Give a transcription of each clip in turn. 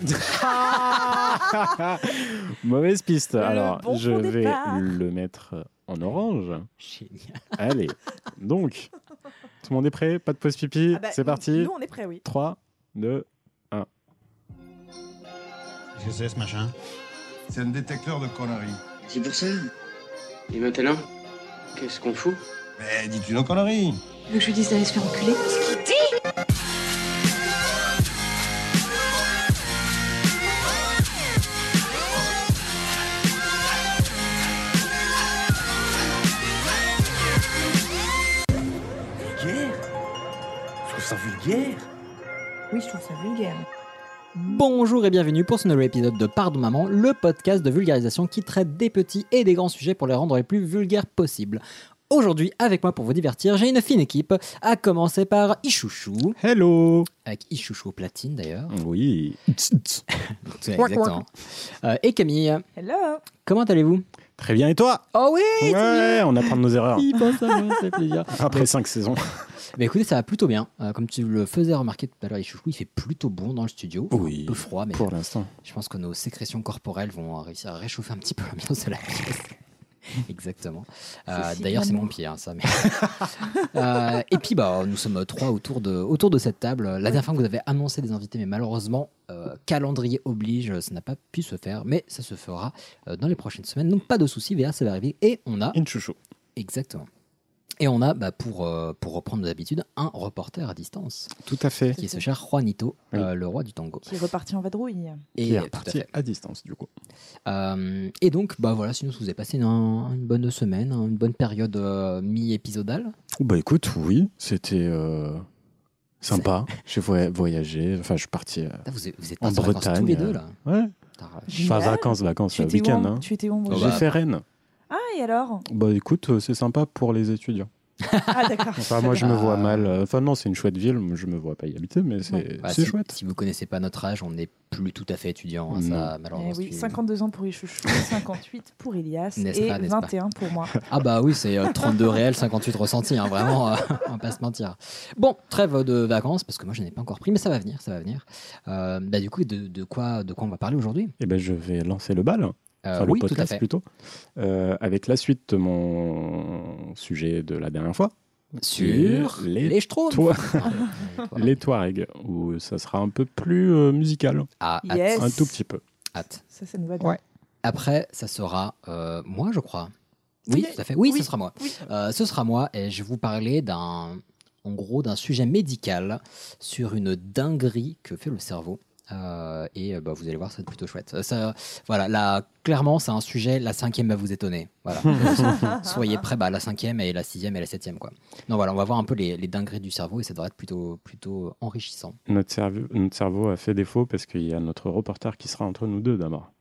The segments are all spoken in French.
Mauvaise piste. Le Alors, bon je vais départ. le mettre en orange. Génial. Allez, donc, tout le monde est prêt? Pas de pause pipi? Ah bah, C'est parti. Nous, on est prêts, oui. 3, 2, Qu'est-ce que c'est ce machin? C'est un détecteur de conneries. C'est pour ça. Et maintenant, qu'est-ce qu'on fout? Mais dis-tu nos conneries Tu veux que je lui dise d'aller se faire enculer ça vulgaire. Oui, je trouve ça vulgaire. Bonjour et bienvenue pour ce nouvel épisode de Pardon Maman, le podcast de vulgarisation qui traite des petits et des grands sujets pour les rendre les plus vulgaires possibles. Aujourd'hui, avec moi pour vous divertir, j'ai une fine équipe, à commencer par Ichouchou, Hello avec Ichouchou au platine d'ailleurs. Oui. Exactement. Euh, et Camille, Hello. comment allez-vous? Très bien, et toi? Oh oui Ouais, on apprend de nos erreurs. Il pense à moi, ça fait plaisir. Après 5 saisons. Bah écoutez, ça va plutôt bien. Euh, comme tu le faisais remarquer tout à l'heure, Ichouchou, il fait plutôt bon dans le studio. Oui, Un peu froid, mais Pour l'instant. je pense que nos sécrétions corporelles vont réussir à réchauffer un petit peu l'ambiance de la pièce. Exactement. Euh, D'ailleurs, c'est mon pied, hein, ça. mais- Euh, et puis, bah, nous sommes trois autour de, autour de cette table. La dernière fois que vous avez annoncé des invités, mais malheureusement, euh, calendrier oblige, ça n'a pas pu se faire, mais ça se fera euh, dans les prochaines semaines. Donc, pas de souci, VA, ça va arriver. Et on a, Inchouchou. exactement. Et on a, bah, pour, euh, pour reprendre nos habitudes, un reporter à distance, Tout à fait. qui est ce cher Juanito, Oui. euh, le roi du tango. Qui est reparti en vadrouille. Et, Qui est à reparti à distance, du coup. Euh, et donc, bah voilà, sinon vous avez passé une, une bonne semaine, hein, une bonne période euh, mi-épisodale. Bah écoute, oui, c'était euh, sympa. J'ai voy- voyagé, enfin je suis parti. euh, Putain, Vous êtes, vous êtes En vacances tous Bretagne, les deux là. Ouais, enfin vacances, vacances, week-end. en... hein. tu étais où moi Oh J'ai bah. fait Rennes. Et alors? Bah écoute, euh, c'est sympa pour les étudiants. Ah, d'accord. Enfin moi je me vois mal. euh, Enfin non, c'est une chouette ville, je me vois pas y habiter, mais c'est. Bah, si, chouette. Si vous connaissez pas notre âge, on n'est plus tout à fait étudiant. hein, ça, malheureusement, Eh oui, c'est- 52 ans pour Ichouchou, 58 pour Elias et pas, n'est-ce pas 21 pour moi. Ah bah oui, c'est euh, 32 réels, 58 ressentis, hein, vraiment, euh, on va pas se mentir. Bon, trêve de vacances, parce que moi je n'ai pas encore pris, mais ça va venir, ça va venir. Euh, bah, du coup, de, de quoi, de quoi on va parler aujourd'hui? Et ben je vais lancer le bal, Euh, enfin le Oui, tout à podcast fait. plutôt, euh, avec la suite de mon sujet de la dernière fois. Sur les, les Schtroumpfs. toi- Ah, les Touaregs, où ça sera un peu plus euh, musical, Ah, hâte, Yes. un tout petit peu. hâte. Ça, ça nous va bien. Ouais. Après, ça sera euh, moi, je crois. Oui, Oui. tout à fait. Oui, Oui. ce sera moi. Oui. Euh, ce sera moi et je vais vous parler d'un, en gros, d'un sujet médical sur une dinguerie que fait le cerveau. Euh, et euh, bah, vous allez voir, c'est plutôt chouette. Euh, Ça, voilà, là, clairement, c'est un sujet. La cinquième va vous étonner. Voilà. Soyez prêts. Bah, la cinquième et la sixième et la septième, quoi. Non, voilà, on va voir un peu les, les dingueries du cerveau et ça devrait être plutôt, plutôt enrichissant. Notre cerveau, notre cerveau a fait défaut parce qu'il y a notre reporter qui sera entre nous deux d'abord.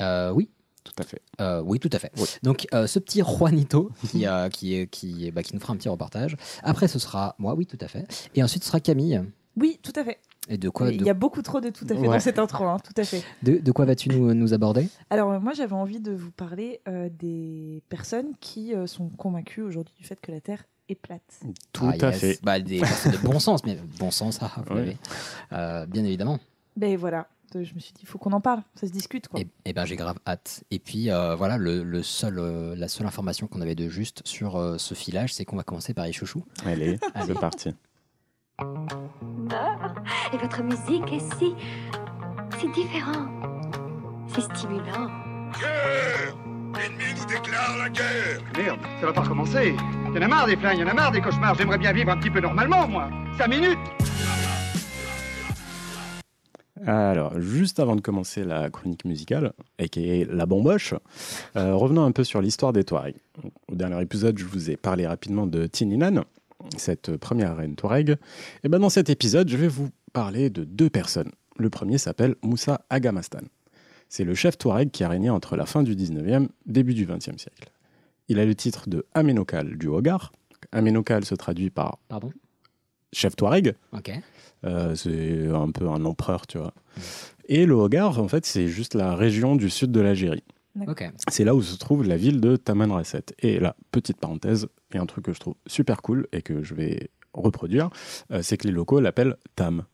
Euh, oui, Tout à fait. Euh, oui, tout à fait. Oui. Donc, euh, ce petit Juanito qui, euh, qui, est- qui, bah, qui nous fera un petit reportage. Après, ce sera moi, oui, tout à fait. Et ensuite, ce sera Camille. Oui, tout à fait. Et de quoi, Il de, y a beaucoup trop de tout à fait Ouais. dans cette intro, hein, tout à fait. de, de quoi vas-tu nous, nous aborder? Alors, euh, moi, j'avais envie de vous parler euh, des personnes qui euh, sont convaincues aujourd'hui du fait que la Terre est plate. Tout Ah, à yes. fait. Bah, des personnes de bon sens, mais bon sens, ah, vous Ouais. l'avez. Euh, bien évidemment. Ben voilà, je me suis dit, il faut qu'on en parle, ça se discute, quoi. Et, et ben, j'ai grave hâte. Et puis, euh, voilà, le, le seul, euh, la seule information qu'on avait de juste sur euh, ce filage, c'est qu'on va commencer par les chouchous. Allez, Allez. c'est parti. Ah, Et votre musique est si. si différent. C'est stimulant. L'ennemi nous déclare la guerre Merde, ça va pas recommencer. Y en a marre des flingues, y en a marre des cauchemars. J'aimerais bien vivre un petit peu normalement, moi. Cinq minutes Alors, juste avant de commencer la chronique musicale, et la bomboche, euh, revenons un peu sur l'histoire des Touaregs. Au dernier épisode, je vous ai parlé rapidement de Tininan, cette première reine Touareg. Et ben dans cet épisode, je vais vous parler de deux personnes. Le premier s'appelle Moussa Agamastan. C'est le chef Touareg qui a régné entre la fin du 19e début du 20e siècle. Il a le titre de Aménokal du Hogar. Aménokal se traduit par Pardon? chef Touareg. Ok. Euh, c'est un peu un empereur, tu vois. Et le Hogar, en fait, c'est juste la région du sud de l'Algérie. Ok. C'est là où se trouve la ville de Tamanrasset. Et là, petite parenthèse, et un truc que je trouve super cool et que je vais reproduire, euh, c'est que les locaux l'appellent Tam.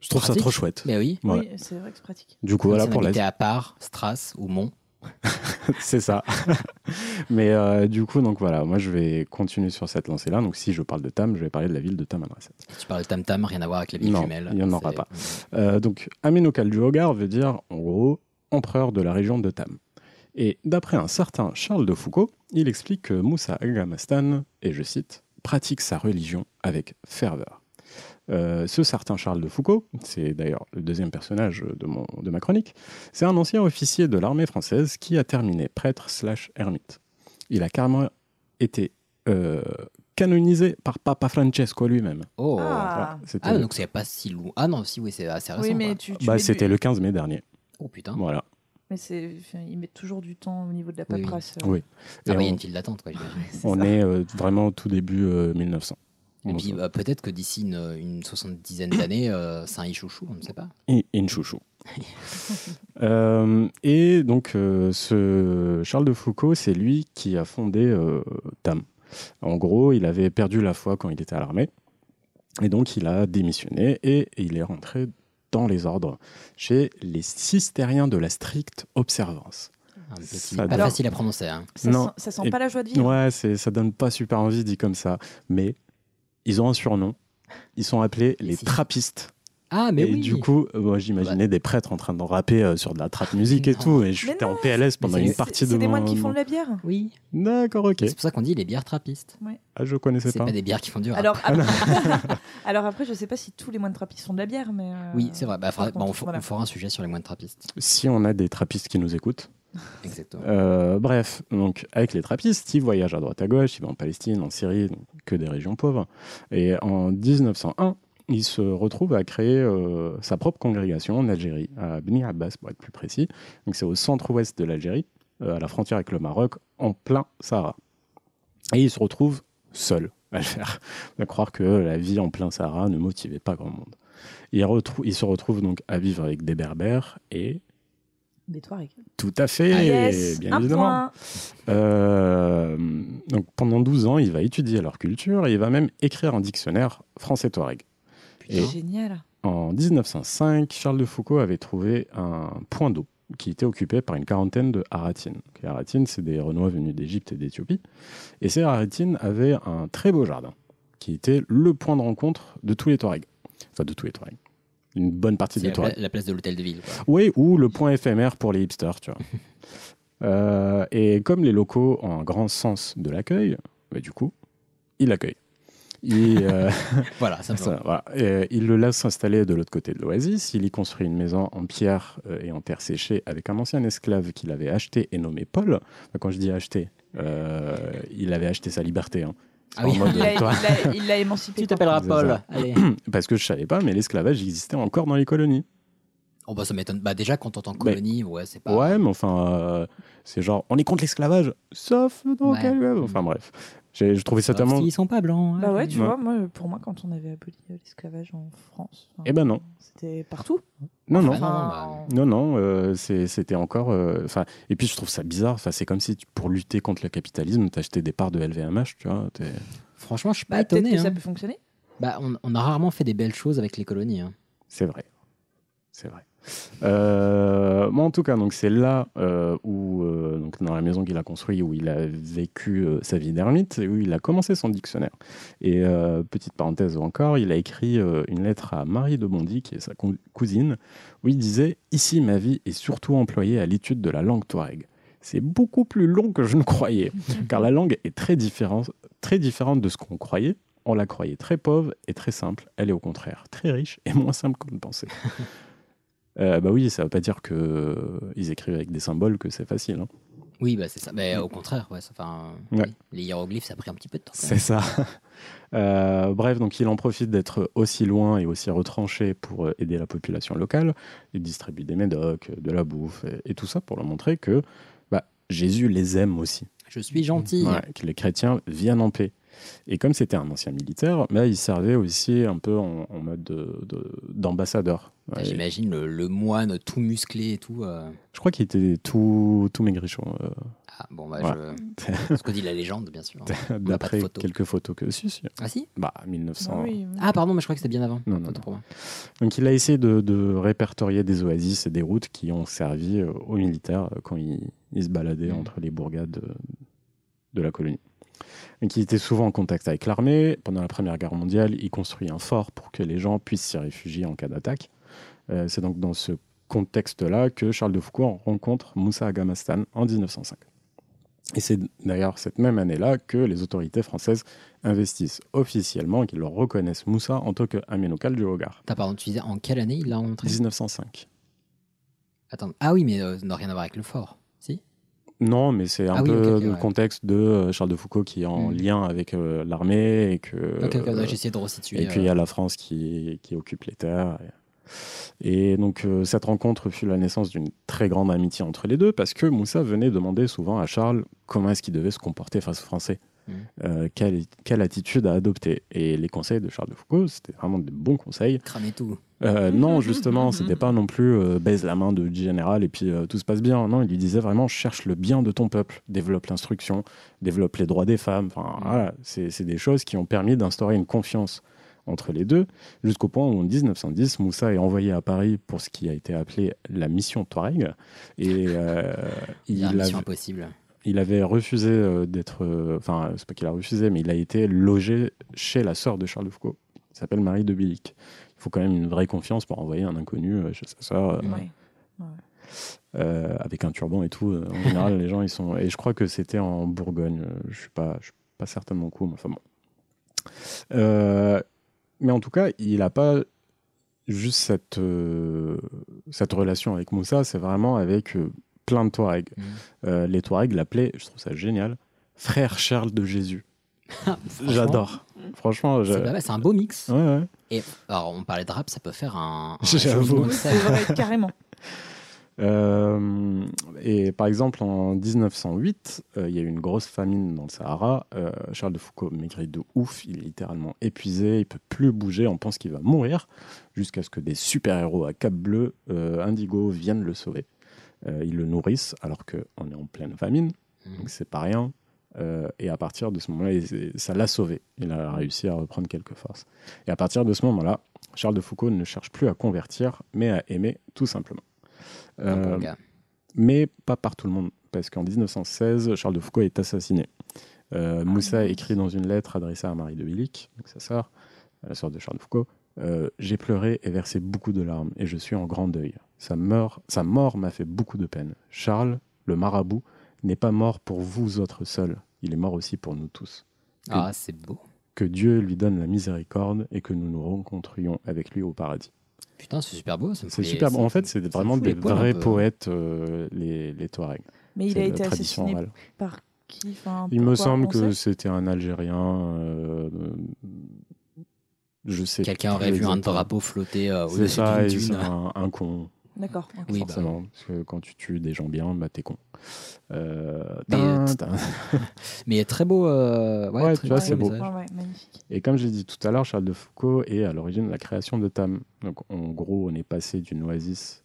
Je trouve ça trop chouette. Mais oui. C'est vrai que c'est pratique. Du coup, Comme voilà si on pour la à part, Stras ou Mont. c'est ça. Mais euh, du coup, donc voilà, moi je vais continuer sur cette lancée-là. Donc si je parle de Tam, je vais parler de la ville de Tamanrasset. Tu parles de Tam Tam, rien à voir avec les villes Non, jumelles. il y en aura pas. Euh, donc Amenokaldjuogar veut dire en gros empereur de la région de Tam. Et d'après un certain Charles de Foucault, il explique que Moussa Agamastan, et je cite, pratique sa religion avec ferveur. Euh, ce certain Charles de Foucault, c'est d'ailleurs le deuxième personnage de, mon, de ma chronique, c'est un ancien officier de l'armée française qui a terminé prêtre slash ermite. Il a carrément été euh, canonisé par Papa Francesco lui-même. Oh. Ah. Ah, donc c'est pas si loin. Ah non, si, oui, c'est assez récent. Oui, mais quoi. tu, tu bah, c'était du- le 15 mai dernier. Oh putain. Voilà. Mais c'est, enfin, ils mettent toujours du temps au niveau de la Oui, oui. paperasse. Oui. Ah Et oui, il y a une file d'attente, quoi, j'imagine. C'est On ça. est euh, vraiment au tout début euh, 1900. Et puis bah, peut-être que d'ici une, une soixante-dizaine d'années, euh, c'est un Ichouchou, on ne sait pas. Et une chouchou. Euh, et donc, euh, ce Charles de Foucault, c'est lui qui a fondé euh, TAM. En gros, il avait perdu la foi quand il était à l'armée. Et donc, il a démissionné et il est rentré dans les ordres chez les cistériens de la stricte observance. Un petit- pas doit- facile à prononcer. Hein. Ça, Non. sent, ça sent Et- pas la joie de vivre. Ouais, ça donne pas super envie dit comme ça. Mais ils ont un surnom. Ils sont appelés les trappistes. Ah, mais et oui. du coup, euh, moi j'imaginais des prêtres en train de rapper euh, sur de la trap musique et Non. tout, et j'étais en PLS pendant une partie de C'est des moines qui font de la bière. Oui. D'accord, ok. C'est pour ça qu'on dit les bières trappistes. Ah, je connaissais C'est pas. pas des bières qui font du rap. Alors, après, alors après, je sais pas si tous les moines trappistes font de la bière, mais. euh, Oui, c'est vrai. Bah, faudra- bah, on, voilà. fera un sujet sur les moines trappistes. Si on a des trappistes qui nous écoutent. Exactement. Euh, bref, donc avec les trappistes, ils voyagent à droite à gauche, ils vont en Palestine, en Syrie, donc que des régions pauvres. Et en 1901, il se retrouve à créer euh, sa propre congrégation en Algérie, à Bni Abbas pour être plus précis. Donc c'est au centre-ouest de l'Algérie, euh, à la frontière avec le Maroc, en plein Sahara. Et il se retrouve seul à le faire. À croire que la vie en plein Sahara ne motivait pas grand monde. Il, se retrouve donc à vivre avec des berbères et Des Touaregs. tout à fait, Ah, yes, bien évidemment. Euh, donc pendant 12 ans, il va étudier leur culture et il va même écrire un dictionnaire français-touareg. Et- Génial. En 1905, Charles de Foucault avait trouvé un point d'eau qui était occupé par une quarantaine de haratines. Les haratines, c'est des Renois venus d'Égypte et d'Éthiopie. Et ces haratines avaient un très beau jardin qui était le point de rencontre de tous les Touaregs. Enfin, de tous les Touaregs. Une bonne partie des la, Touaregs. la place de l'hôtel de ville. Quoi. Oui, ou le point éphémère pour les hipsters, tu vois. Euh, et comme les locaux ont un grand sens de l'accueil, bah, du coup, il l'accueille. Il, euh, Voilà, ça ça, voilà. Et il le laisse s'installer de l'autre côté de l'oasis. Il y construit une maison en pierre euh, et en terre séchée avec un ancien esclave qu'il avait acheté et nommé Paul. Enfin, quand je dis acheté, euh, il avait acheté sa liberté. hein. Ah oui. Mode, Il l'a- émancipé. Tu t'appelleras Paul. Allez. Parce que je savais pas, mais l'esclavage existait encore dans les colonies. Oh, bah, ça m'étonne. Bah, déjà, quand on entend colonie, ouais, c'est pas. Ouais, mais enfin, euh, c'est genre, on est contre l'esclavage, sauf dans Ouais. quel... Enfin bref, je trouvais ça Sauf tellement... s'ils sont pas blancs. Bah ouais, tu Ouais. vois, moi, pour moi, quand on avait aboli euh, l'esclavage en France. Eh ben non. C'était partout. Non, non. Non, Enfin, Non, non, euh, c'était encore... euh, Enfin, et puis je trouve ça bizarre, enfin, c'est comme si tu- pour lutter contre le capitalisme, t'achetais des parts de LVMH, tu vois. t'es- Franchement, je suis pas bah, peut-être étonné. que ça hein. peut fonctionner. Bah, on, on a rarement fait des belles choses avec les colonies. hein. C'est vrai. C'est vrai. Euh, moi, en tout cas, donc c'est là euh, où, euh, donc dans la maison qu'il a construite, où il a vécu sa vie d'ermite où il a commencé son dictionnaire. Et petite parenthèse encore, il a écrit une lettre à Marie de Bondy, qui est sa cou- cousine, où il disait Ici, ma vie est surtout employée à l'étude de la langue touareg. C'est beaucoup plus long que je ne croyais, car la langue est très différente, très différente de ce qu'on croyait. On la croyait très pauvre et très simple. Elle est au contraire très riche et moins simple qu'on ne pensait. Euh, bah oui, ça veut pas dire que euh, écrivent avec des symboles que c'est facile. hein. Oui, bah, c'est ça. Mais au contraire, ouais, ça- enfin, Ouais. oui, les hiéroglyphes, ça a pris un petit peu de temps. C'est ça. Euh, bref, donc il en profite d'être aussi loin et aussi retranché pour aider la population locale. Il distribue des médocs, de la bouffe et, et tout ça pour leur montrer que bah, Jésus les aime aussi. Je suis gentil. Ouais, que les chrétiens viennent en paix. Et comme c'était un ancien militaire, bah, il servait aussi un peu en, en mode de- de- d'ambassadeur. Ah, Ouais, J'imagine le, le moine tout musclé et tout. euh. je crois qu'il était tout, tout maigrichon. euh. Ah, bon, bah, Voilà. je... ce que dit la légende, bien sûr. de D'après photo. quelques photos que si, si. Ah si? Bah, 1900. Ah oui, oui. Ah, pardon, mais je crois que c'était bien avant. Non, non, moi. Donc il a essayé de, de répertorier des oasis et des routes qui ont servi euh, aux militaires quand ils, ils se baladaient Mhm. entre les bourgades euh, de la colonie. Il était souvent en contact avec l'armée. Pendant la Première Guerre mondiale, il construit un fort pour que les gens puissent s'y réfugier en cas d'attaque. Euh, C'est donc dans ce contexte-là que Charles de Foucault rencontre Moussa Agamastan en 1905. Et c'est d'ailleurs cette même année-là que les autorités françaises investissent officiellement et qu'ils leur reconnaissent Moussa en tant qu'amis local du Hogar. Attends, pardon, tu disais en quelle année il l'a rencontré? 1905. Attends. Ah oui, mais euh, ça n'a rien à voir avec le fort. Non, mais c'est un Ah oui, peu le ouais. contexte de euh, Charles de Foucault qui est en Mm. lien avec euh, l'armée et que. Ok, ok, euh, de resituer. et puis il y a la France qui, qui occupe les terres. Et, et donc cette rencontre fut la naissance d'une très grande amitié entre les deux parce que Moussa venait demander souvent à Charles comment est-ce qu'il devait se comporter face aux Français, Mm. euh, quelle, quelle attitude à adopter. Et les conseils de Charles de Foucault, c'était vraiment des bons conseils. Cramer tout. Euh, non, justement, c'était pas non plus euh, baise la main de général et puis euh, tout se passe bien. Non, il lui disait vraiment cherche le bien de ton peuple, développe l'instruction, développe les droits des femmes. Enfin, Mm. voilà, c'est des choses qui ont permis d'instaurer une confiance entre les deux, jusqu'au point où en 1910, Moussa est envoyé à Paris pour ce qui a été appelé la mission Touareg. Et Il y a il, une mission impossible. il avait refusé d'être. Enfin, c'est pas qu'il a refusé, mais il a été logé chez la sœur de Charles de Foucault, qui s'appelle Marie de Bilic. Il faut quand même une vraie confiance pour envoyer un inconnu euh, chez sa sœur. euh, Ouais. euh, avec un turban et tout. En général, les gens, ils sont. Et je crois que c'était en Bourgogne. Je suis pas, je suis pas certain de mon coup, mais enfin bon. Euh, mais en tout cas, il n'a pas juste cette, euh, cette relation avec Moussa, c'est vraiment avec euh, plein de Touaregs. Euh, les Touaregs l'appelaient, je trouve ça génial, frère Charles de Jésus. Franchement, J'adore. Franchement, je- C'est un beau mix. Ouais, ouais. Et alors, on parlait de rap, ça peut faire un. un J'avoue. carrément. Euh, et par exemple, en 1908, euh, il y a eu une grosse famine dans le Sahara. Euh, Charles de Foucault maigrit de ouf, il est littéralement épuisé, il peut plus bouger, on pense qu'il va mourir, jusqu'à ce que des super-héros à cap bleu, euh, indigo, viennent le sauver. Euh, ils le nourrissent alors qu'on est en pleine famine, Mhm. donc c'est pas rien. Euh, et à partir de ce moment-là, ça l'a sauvé. Il a réussi à reprendre quelques forces. Et à partir de ce moment-là, Charles de Foucault ne cherche plus à convertir, mais à aimer tout simplement. Euh, bon mais pas par tout le monde, parce qu'en 1916, Charles de Foucault est assassiné. Euh, Moussa mince. écrit dans une lettre adressée à Marie de Bilic, donc sa sœur, la sœur de Charles de Foucault, euh, J'ai pleuré et versé beaucoup de larmes, et je suis en grand deuil. Sa, mort- sa mort m'a fait beaucoup de peine. Charles, le marabout, n'est pas mort pour vous autres seuls, il est mort aussi pour nous tous. Ah, c'est beau. Que Dieu lui donne la miséricorde et que nous nous rencontrions avec lui au paradis. Putain, c'est super beau. ça C'est super bon. En ça- fait, c'est ça vraiment des vrais poètes, euh, les, les Touaregs. Mais il a été assassiné orale. par qui enfin, Il me semble que c'était un Algérien. euh, je sais. Quelqu'un aurait vu un drapeau flotter euh, C'est au-dessus ça, et d'une c'est dune. un, un con, D'accord. Oui, bah, forcément. Parce que quand tu tues des gens bien, bah t'es con. Euh, Mais. Mais très beau. euh, Ouais, Ouais, très tu vois, c'est beau. message. Ouais, ouais, magnifique. Et comme j'ai dit tout à l'heure, Charles de Foucault est à l'origine de la création de Tam. Donc en gros, on est passé d'une oasis.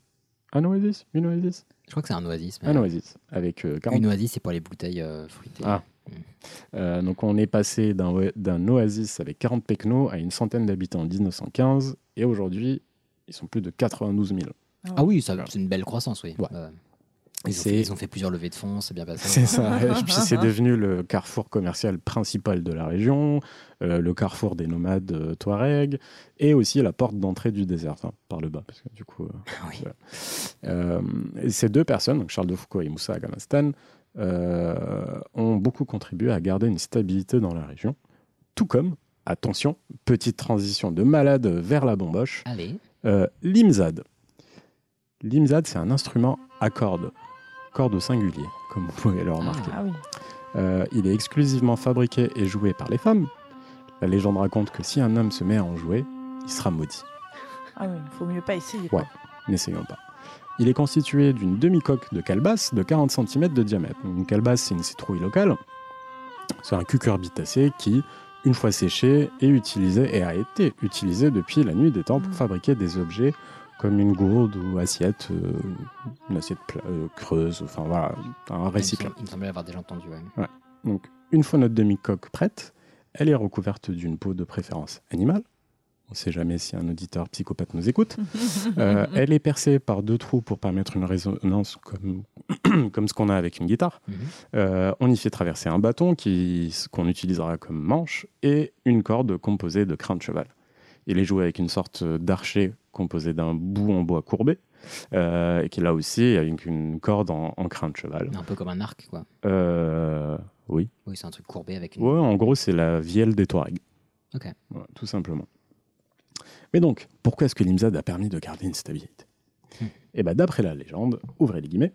Un oasis Une oasis? Je crois que c'est un oasis. mais- Un oasis. Avec euh, 40 Une oasis, c'est pour les bouteilles euh, fruitées. Ah. Euh, donc on est passé d'un oasis avec 40 pecnos à une centaine d'habitants en 1915 et aujourd'hui ils sont plus de 92 000. Ah oui, ça- c'est une belle croissance, oui. Ouais. Euh, ils, ont fait, ils ont fait plusieurs levées de fonds, c'est bien passé. C'est ça. Et puis c'est devenu le carrefour commercial principal de la région, euh, le carrefour des nomades euh, Touareg et aussi la porte d'entrée du désert, par le bas parce que du coup. euh, Ah oui. voilà. Euh, et ces deux personnes, donc Charles de Foucault et Moussa Agamastan, euh, ont beaucoup contribué à garder une stabilité dans la région, tout comme, attention, petite transition de malade vers la bomboche, Allez. euh, l'imzad. L'imzad, c'est un instrument à cordes, cordes au singulier, comme vous pouvez le remarquer. Ah oui. Euh, il est exclusivement fabriqué et joué par les femmes. La légende raconte que si un homme se met à en jouer, il sera maudit. Ah oui, faut mieux pas essayer. quoi. Ouais. N'essayons pas. Il est constitué d'une demi-coque de calebasse de 40 cm de diamètre. Une calebasse, c'est une citrouille locale. C'est un cucurbitacé qui, une fois séché, est utilisé et a été utilisé depuis la nuit des temps pour Mm. fabriquer des objets comme une gourde ou assiette, euh, une assiette euh, creuse, enfin voilà, un récipient. Il me semblait avoir déjà entendu. ouais. Donc, une fois notre demi-coque prête, elle est recouverte d'une peau de préférence animale. On ne sait jamais si un auditeur psychopathe nous écoute. Euh, elle est percée par deux trous pour permettre une résonance comme, comme ce qu'on a avec une guitare. Mhm. Euh, on y fait traverser un bâton qu'on utilisera comme manche et une corde composée de crins de cheval. Il est joué avec une sorte d'archet composé d'un bout en bois courbé euh, et qui là aussi avec une corde en, en crin de cheval. Un peu comme un arc, quoi. Euh, oui. Oui, c'est un truc courbé avec une. Ouais, en gros, c'est la vielle des Touaregs. Ok. Tout simplement. Mais donc, pourquoi est-ce que l'IMSAD a permis de garder une stabilité Hmm. Eh bien, d'après la légende, ouvrez les guillemets,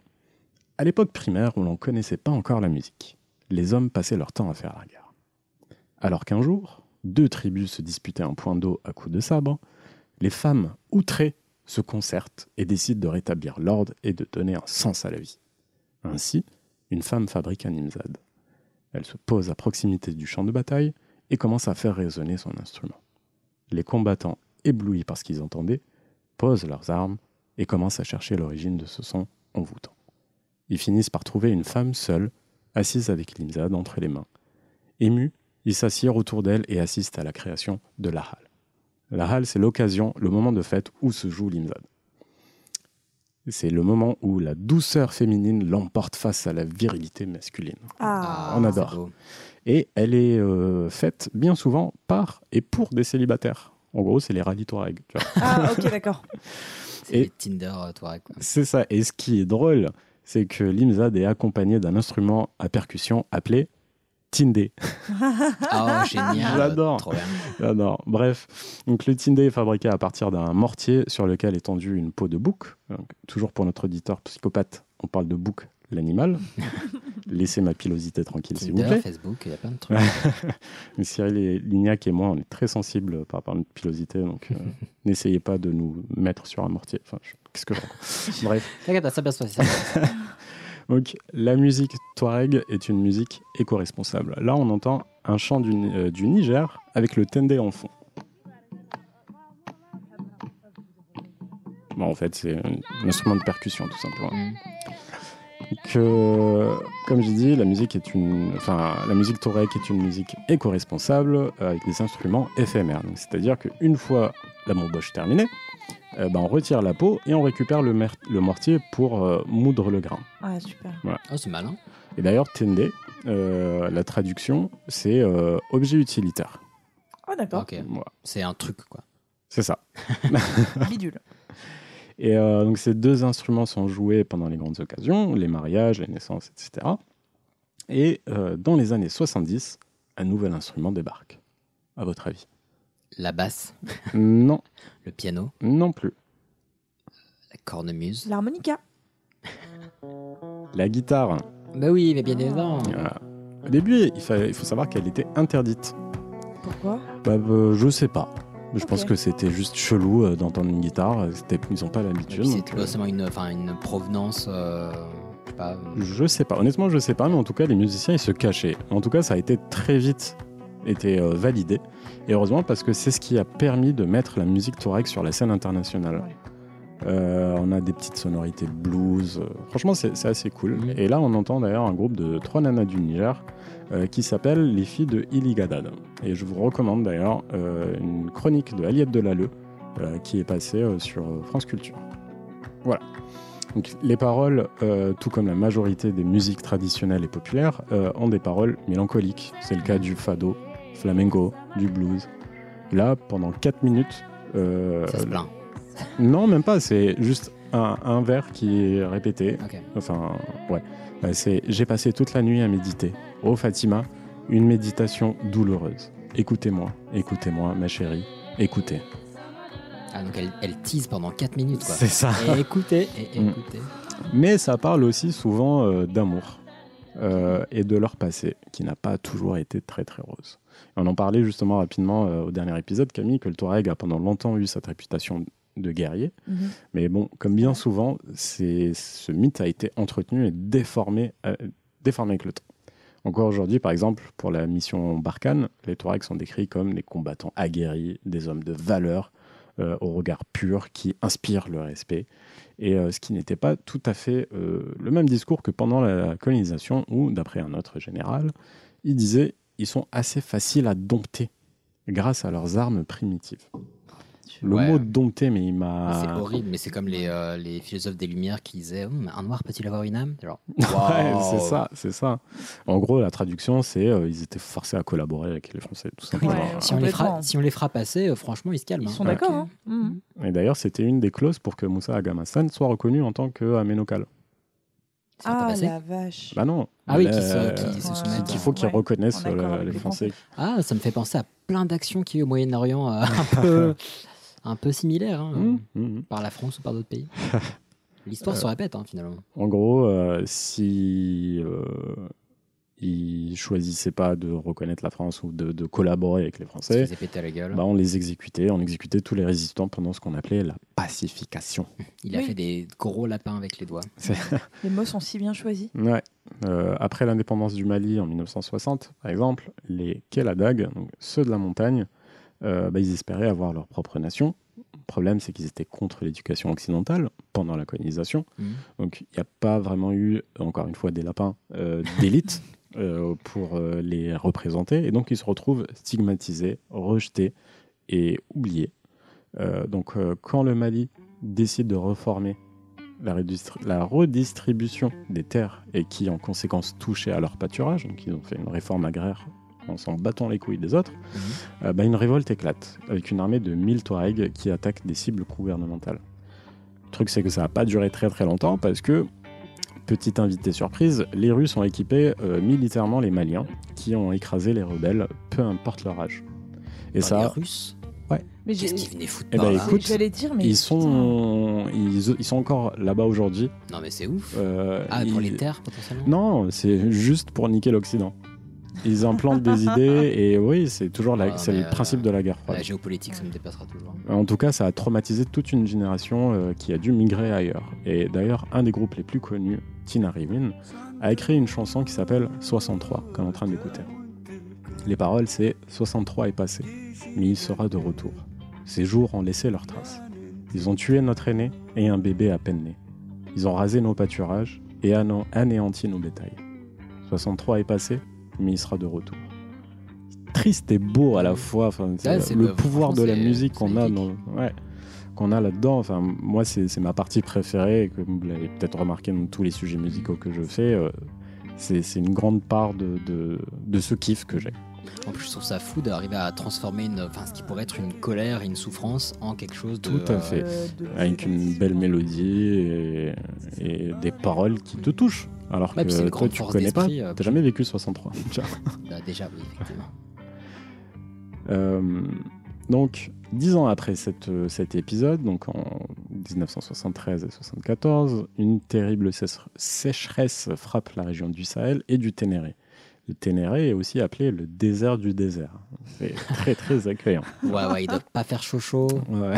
à l'époque primaire où l'on ne connaissait pas encore la musique, les hommes passaient leur temps à faire la guerre. Alors qu'un jour, deux tribus se disputaient un point d'eau à coups de sabre, les femmes, outrées, se concertent et décident de rétablir l'ordre et de donner un sens à la vie. Ainsi, une femme fabrique un IMSAD. Elle se pose à proximité du champ de bataille et commence à faire résonner son instrument. Les combattants, éblouis par ce qu'ils entendaient, posent leurs armes et commencent à chercher l'origine de ce son envoûtant. Ils finissent par trouver une femme seule, assise avec l'imzad entre les mains. Émus, ils s'assirent autour d'elle et assistent à la création de la halle. La halle, c'est l'occasion, le moment de fête où se joue l'imzad. C'est le moment où la douceur féminine l'emporte face à la virilité masculine. Ah, on c'est adore. Et elle est euh, faite bien souvent par et pour des célibataires. En gros, c'est les rallyes Touareg. tu vois. Ah, ok, d'accord. C'est Et- les Tinder euh, Touareg. C'est ça. Et ce qui est drôle, c'est que l'imzad est accompagné d'un instrument à percussion appelé tindé. Oh, génial. J'adore. Bref, donc le tindé est fabriqué à partir d'un mortier sur lequel est tendue une peau de bouc. Donc, toujours pour notre auditeur psychopathe, on parle de bouc, l'animal. Laissez ma pilosité tranquille, s'il vous plaît. Facebook, il y a plein de trucs. Cyril et Lignac et moi, on est très sensibles par rapport à notre pilosité, donc euh, n'essayez pas de nous mettre sur un mortier. Enfin, je- qu'est-ce que je Bref, T'inquiète, ça passe pas. Ça. Donc la musique touareg est une musique éco-responsable. Là, on entend un chant du, euh, du Niger avec le tendé en fond. Bon, en fait, c'est un, instrument de percussion, tout simplement. Donc, euh, comme j'ai dit, la musique est une, enfin, la musique touareg est une musique éco-responsable euh, avec des instruments éphémères. C'est-à-dire qu'une fois la bomboche terminée, euh, ben, on retire la peau et on récupère le, mortier pour euh, moudre le grain. Ah, super. Oh, c'est malin. Et d'ailleurs, tende, euh, la traduction, c'est euh, objet utilitaire. Ah, d'accord. Ok. Voilà, C'est un truc, quoi. c'est ça. Bidule. Et euh, donc ces deux instruments sont joués pendant les grandes occasions, les mariages, les naissances, etc. Et euh, dans les années 70, un nouvel instrument débarque. À votre avis? La basse, Non, le piano, non plus. la cornemuse. L'harmonica. La guitare. Bah oui, mais bien évidemment. euh, au début, il, il faut savoir qu'elle était interdite. Pourquoi? Bah, euh, je sais pas. Je Ok. pense que c'était juste chelou euh, d'entendre une guitare. C'était- Ils n'ont pas Et l'habitude. puis donc, c'est euh, forcément une, enfin, une provenance, euh, je sais pas. euh, Je sais pas, honnêtement je sais pas, mais en tout cas les musiciens ils se cachaient. En tout cas ça a été très vite été euh, validé. Et heureusement parce que c'est ce qui a permis de mettre la musique touareg sur la scène internationale. Euh, on a des petites sonorités de blues. euh, franchement c'est assez cool. Mhm. Et là on entend d'ailleurs un groupe de trois nanas du Niger euh, qui s'appelle Les filles de Iligadad. Et je vous recommande d'ailleurs euh, une chronique de Aliette Delalleux qui est passée sur France Culture. Voilà. Donc, les paroles, tout comme la majorité des musiques traditionnelles et populaires, ont des paroles mélancoliques. C'est le cas du fado, flamenco, du blues. Là, pendant 4 minutes, euh, Ça se plaint. non, même pas, c'est juste un, un vers qui est répété. Ok. Enfin, ouais. Euh, C'est J'ai passé toute la nuit à méditer. Oh Fatima, une méditation douloureuse. Écoutez-moi, écoutez-moi, ma chérie, écoutez. Ah, donc elle, elle tease pendant 4 minutes, quoi. C'est ça. Et écoutez, et Mm. écoutez. Mais ça parle aussi souvent euh, d'amour euh, et de leur passé, qui n'a pas toujours été très très rose. On en parlait justement rapidement euh, au dernier épisode, Camille, que le Touareg a pendant longtemps eu cette réputation de guerrier. Mhm. Mais bon, comme bien souvent, ce mythe a été entretenu et déformé, euh, déformé avec le temps. Encore aujourd'hui, par exemple, pour la mission Barkhane, les Touaregs sont décrits comme des combattants aguerris, des hommes de valeur, euh, au regard pur qui inspire le respect. Et euh, ce qui n'était pas tout à fait le même discours que pendant la colonisation, où, d'après un autre général, il disait ils sont assez faciles à dompter grâce à leurs armes primitives. Le Ouais. mot dompter, mais il C'est m'a. horrible, mais c'est comme les, euh, les philosophes des Lumières qui disaient Hum, Un noir peut-il avoir une âme? Genre, Ouais, c'est ça, c'est ça. En gros, la traduction, c'est euh, ils étaient forcés à collaborer avec les Français, tout simplement. Ouais, Si on, les fera, Complètement. si on les fera passer, euh, franchement, ils se calment. Ils hein. sont d'accord. hein. Mhm. Et d'ailleurs, c'était une des clauses pour que Moussa Agamastan soit reconnu en tant qu'aménocal. Ça va pas Ah la vache. Bah non. Ah oui, Euh, qui se soumettent. qu'il faut qu'ils Ouais, reconnaissent euh, les les Français. Ah, ça me fait penser à plein d'actions qui est au Moyen-Orient euh, un, peu, un peu similaires, hein, Mmh, mmh. par la France ou par d'autres pays. L'histoire se répète, hein, finalement. En gros, euh, si euh, ils choisissaient pas de reconnaître la France ou de, de collaborer avec les Ça Français, faisait péter la gueule. bah, on les exécutait. On exécutait tous les résistants pendant ce qu'on appelait la pacification. Il a Oui. fait des gros lapins avec les doigts. Les mots sont si bien choisis. Ouais. Euh, après l'indépendance du Mali en 1960, par exemple, les Keladag, donc ceux de la montagne, euh, bah, ils espéraient avoir leur propre nation. Le problème, c'est qu'ils étaient contre l'éducation occidentale pendant la colonisation. Mhm. Donc, il n'y a pas vraiment eu, encore une fois, des lapins euh, d'élite euh, pour euh, les représenter. Et donc, ils se retrouvent stigmatisés, rejetés et oubliés. Euh, donc, quand le Mali décide de reformer la, redistri- la redistribution des terres et qui, en conséquence, touchait à leur pâturage, donc ils ont fait une réforme agraire en s'en battant les couilles des autres, Mhm. euh, bah, une révolte éclate avec une armée de 1000 Touaregs qui attaquent des cibles gouvernementales. Le truc, c'est que ça n'a pas duré très très longtemps parce que, petite invité surprise, les Russes ont équipé euh, militairement les Maliens qui ont écrasé les rebelles, peu importe leur âge. Et ça, les Russes Mais j'ai- Qu'est-ce qu'ils venaient foutre Eh par ben, là écoute, J'allais dire, mais ils sont, ils, ils sont encore là-bas aujourd'hui. Non, mais c'est ouf. Euh, Ah, pour ils- les terres, potentiellement? Non, c'est juste pour niquer l'Occident. Ils implantent des idées et oui, c'est toujours la- Ah, c'est mais, le principe euh, de la guerre froide. La géopolitique, ça me dépassera toujours. En tout cas, ça a traumatisé toute une génération euh, qui a dû migrer ailleurs. Et d'ailleurs, un des groupes les plus connus, Tina a écrit une chanson qui s'appelle 63, qu'on est en train d'écouter. Les paroles, c'est 63 est passé, mais il sera de retour. Ces jours ont laissé leurs traces. Ils ont tué notre aîné et un bébé à peine né. Ils ont rasé nos pâturages et anéanti nos bétails. 63 est passé, mais il sera de retour. Triste et beau à la fois. Enfin, c'est Ouais, c'est le le- pouvoir de la musique qu'on a, dans- ouais, qu'on a là-dedans. Enfin, moi, c'est ma partie préférée. et que vous l'avez peut-être remarqué dans tous les sujets musicaux que je fais. euh, c'est une grande part de, de, de ce kiff que j'ai. En plus, je trouve ça fou d'arriver à transformer une, enfin, ce qui pourrait être une colère et une souffrance en quelque chose de. Tout à fait. Euh, Avec une belle mélodie et, et des paroles qui te touchent. Alors que toi, tu connais pas. euh, T'as jamais vécu 63. tu vois. Bah, déjà, oui, effectivement. Euh, donc, dix ans après cette, euh, cet épisode, donc en 1973 et 74, une terrible sécheresse frappe la région du Sahel et du Ténéré. Le Ténéré est aussi appelé le désert du désert. C'est très très accueillant. Ouais, ouais, il doit pas faire chaud chaud. Ouais.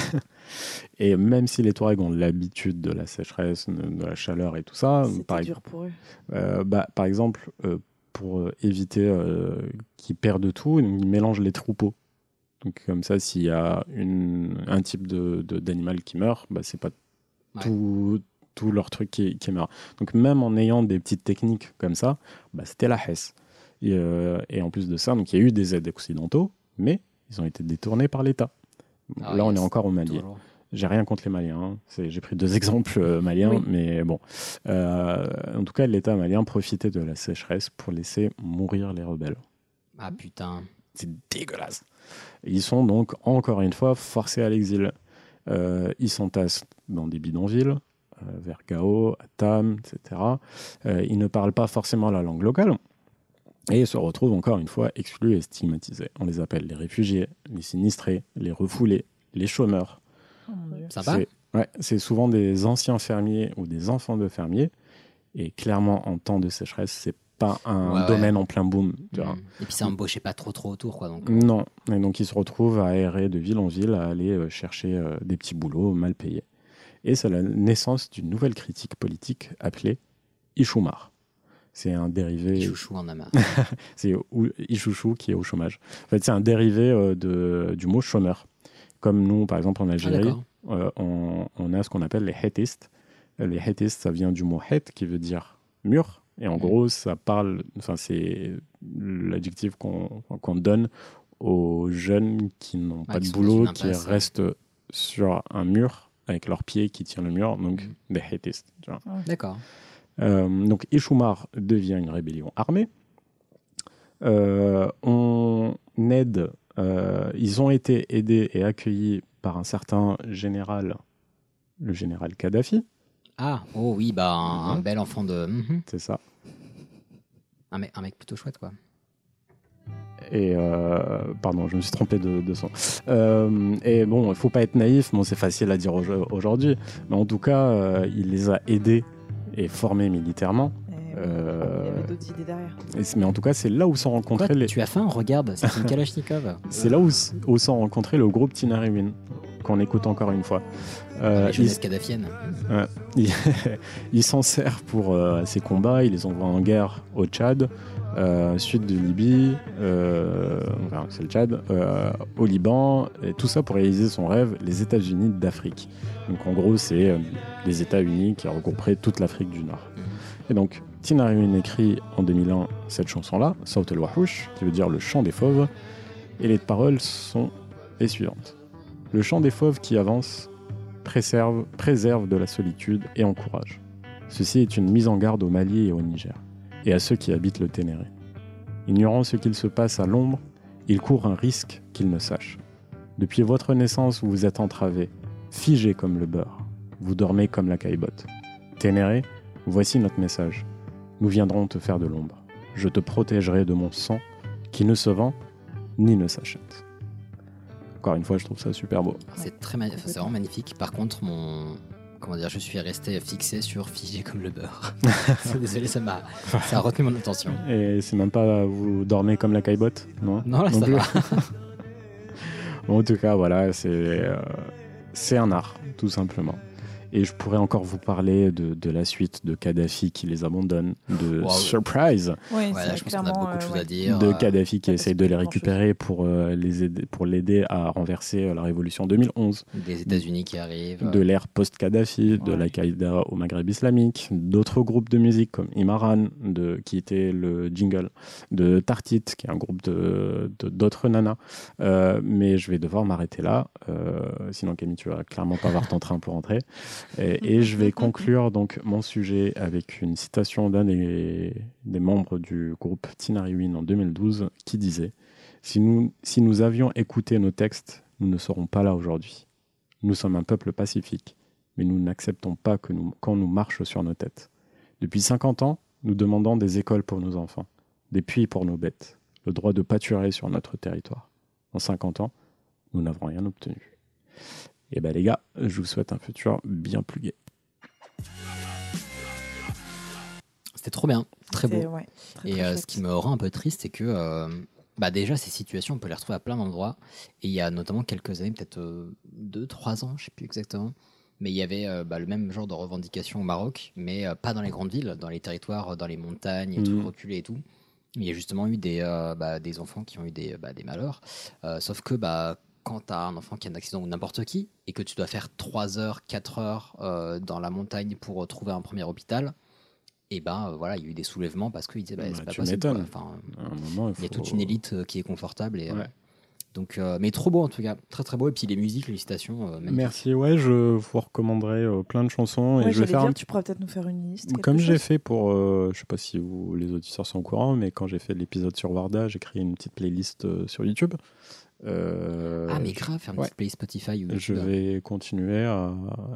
Et même si les Touaregs ont l'habitude de la sécheresse, de la chaleur et tout ça, par, dur pour eux. euh, bah, par exemple, euh, pour éviter euh, qu'ils perdent tout, ils mélangent les troupeaux. Donc comme ça, s'il y a une, un type de, d'animal qui meurt, bah, c'est pas Ouais. tout, tout leur truc qui, qui meurt. Donc même en ayant des petites techniques comme ça, bah, c'était la Hesse. Et, euh, et en plus de ça, donc il y a eu des aides occidentaux, mais ils ont été détournés par l'État. Ah, Là, on est encore au Mali. J'ai rien contre les Maliens. hein. J'ai pris deux exemples euh, maliens, Oui. mais bon. Euh, en tout cas, l'État malien profitait de la sécheresse pour laisser mourir les rebelles. Ah putain. C'est dégueulasse. Ils sont donc, encore une fois, forcés à l'exil. Euh, ils s'entassent dans des bidonvilles, euh, vers Gao, à Tam, etc. Euh, ils ne parlent pas forcément la langue locale. Et se retrouvent encore une fois exclus et stigmatisés. On les appelle les réfugiés, les sinistrés, les refoulés, les chômeurs. Oh. Sympa. C'est ouais, c'est souvent des anciens fermiers ou des enfants de fermiers. Et clairement, en temps de sécheresse, c'est pas un Ouais, ouais. domaine en plein boom. tu vois. Et puis ça embauchait pas trop trop autour quoi donc. Non. Et donc, ils se retrouvent à errer de ville en ville, à aller euh, chercher euh, des petits boulots mal payés. Et c'est la naissance d'une nouvelle critique politique appelée Ichoumar. C'est un dérivé. Il chouchou en amas. C'est ou- Ichouchou qui est au chômage. En fait, c'est un dérivé euh, de, du mot chômeur. Comme nous, par exemple, en Ah, Algérie, euh, on a ce qu'on appelle les hétistes. Les hétistes, ça vient du mot het qui veut dire mur. Et en Mhm. gros, ça parle, enfin, c'est l'adjectif qu'on qu'on donne aux jeunes qui n'ont pas qui de boulot, qui ouais. restent sur un mur avec leurs pieds qui tiennent le mur, donc Mhm. des. D'accord. Euh, donc Ishumar devient une rébellion armée. Euh, on aide, euh, ils ont été aidés et accueillis par un certain général, le général Kadhafi, Ah, oh oui, bah un, un Mhm. bel enfant de. Mhm. c'est ça. Un, mec, un mec plutôt chouette, quoi. Et euh, pardon, je me suis trompé de, de son. Euh, et bon, il faut pas être naïf, bon, c'est facile à dire au- aujourd'hui, mais en tout cas, euh, il les a aidés et formés militairement. Et, Euh, Il y avait d'autres idées derrière. et mais en tout cas, c'est là où sont Quoi, rencontrés les. Tu as faim Regarde, c'est une Kalachnikov. C'est là où, où sont rencontrés le groupe Tinariwin, qu'on écoute encore une fois. Euh, il, il s'en sert pour euh, ses combats, il les envoie en guerre au Tchad, euh, sud de Libye, euh, enfin, c'est le Tchad, euh, au Liban, et tout ça pour réaliser son rêve, les États-Unis d'Afrique. Donc en gros, c'est euh, les États-Unis qui regrouperaient toute l'Afrique du Nord. Et donc, Tinariwin écrit en 2001 cette chanson-là, Saut el Wahouch, qui veut dire le chant des fauves, et les paroles sont les suivantes. Le chant des fauves qui avance préserve, préserve de la solitude et encourage. Ceci est une mise en garde au Mali et au Niger, et à ceux qui habitent le Ténéré. Ignorant ce qu'il se passe à l'ombre, ils courent un risque qu'ils ne sachent. Depuis votre naissance, vous vous êtes entravés, figés comme le beurre. Vous dormez comme la caillebotte. Ténéré, voici notre message. Nous viendrons te faire de l'ombre. Je te protégerai de mon sang, qui ne se vend ni ne s'achète. Encore une fois, je trouve ça super beau. C'est très mani- enfin, c'est vraiment magnifique. Par contre, mon. Comment dire, je suis resté fixé sur figé comme le beurre. Désolé, ça m'a ça a retenu mon attention. Et c'est même pas vous dormez comme la caillebotte, non? Non, là, ça plus va. Bon, en tout cas, voilà, c'est euh, c'est un art, tout simplement. Et je pourrais encore vous parler de, de la suite de Kadhafi qui les abandonne, de Wow. Surprise Oui, Ouais, je pense qu'on a beaucoup de choses à dire. de Euh, Kadhafi qui essaye de les récupérer pour euh, les aider, pour l'aider à renverser euh, la révolution 2011, Des États-Unis qui arrivent. de l'ère post-Kadhafi, de l'Al-Qaïda au Maghreb islamique, d'autres groupes de musique comme Imaran, de, qui était le jingle, de Tartit, qui est un groupe de de- d'autres nanas. Euh, mais je vais devoir m'arrêter là, euh, sinon Camille, tu vas clairement pas avoir ton train pour rentrer. Et, je vais conclure donc mon sujet avec une citation d'un des, membres du groupe Tinariwin en 2012 qui disait si nous, avions écouté nos textes, nous ne serons pas là aujourd'hui. Nous sommes un peuple pacifique, mais nous n'acceptons pas que nous, qu'on nous marche sur nos têtes. Depuis 50 ans, nous demandons des écoles pour nos enfants, des puits pour nos bêtes, le droit de pâturer sur notre territoire. En 50 ans, nous n'avons rien obtenu. Et ben les gars, je vous souhaite un futur bien plus gai. C'était trop bien, très beau. C'était- ouais, très, Et très euh, ce qui me rend un peu triste, c'est que euh, bah déjà, ces situations, on peut les retrouver à plein d'endroits. Et il y a notamment quelques années, peut-être 2-3 ans, je sais plus exactement, mais il y avait euh, bah, le même genre de revendication au Maroc, mais euh, pas dans les grandes villes, dans les territoires, euh, dans les montagnes, et tout Mhm. reculé et tout. Il y a justement eu des, euh, bah, des enfants qui ont eu des, bah, des malheurs. Euh, sauf que bah, quand tu as un enfant qui a un accident ou n'importe qui, et que tu dois faire 3 heures, 4 heures euh, dans la montagne pour euh, trouver un premier hôpital, et ben euh, voilà, il y a eu des soulèvements parce qu'ils disaient bah, Bah, c'est pas possible. Enfin, moment, il y a faut- toute une élite euh, qui est confortable. Et, euh, Ouais. donc, euh, mais trop beau en tout cas, très très beau. Et puis les musiques, les citations. euh. Merci, ouais, je vous recommanderai euh, plein de chansons Ouais, et je vais faire dire, un tu pourras peut-être nous faire une liste. Comme j'ai fait pour, euh, je sais pas si vous, les auditeurs sont au courant, mais quand j'ai fait l'épisode sur Warda, j'ai créé une petite playlist euh, sur YouTube. Euh, ah, mais grave, faire une ouais. petite playlist Spotify ou Je vais continuer à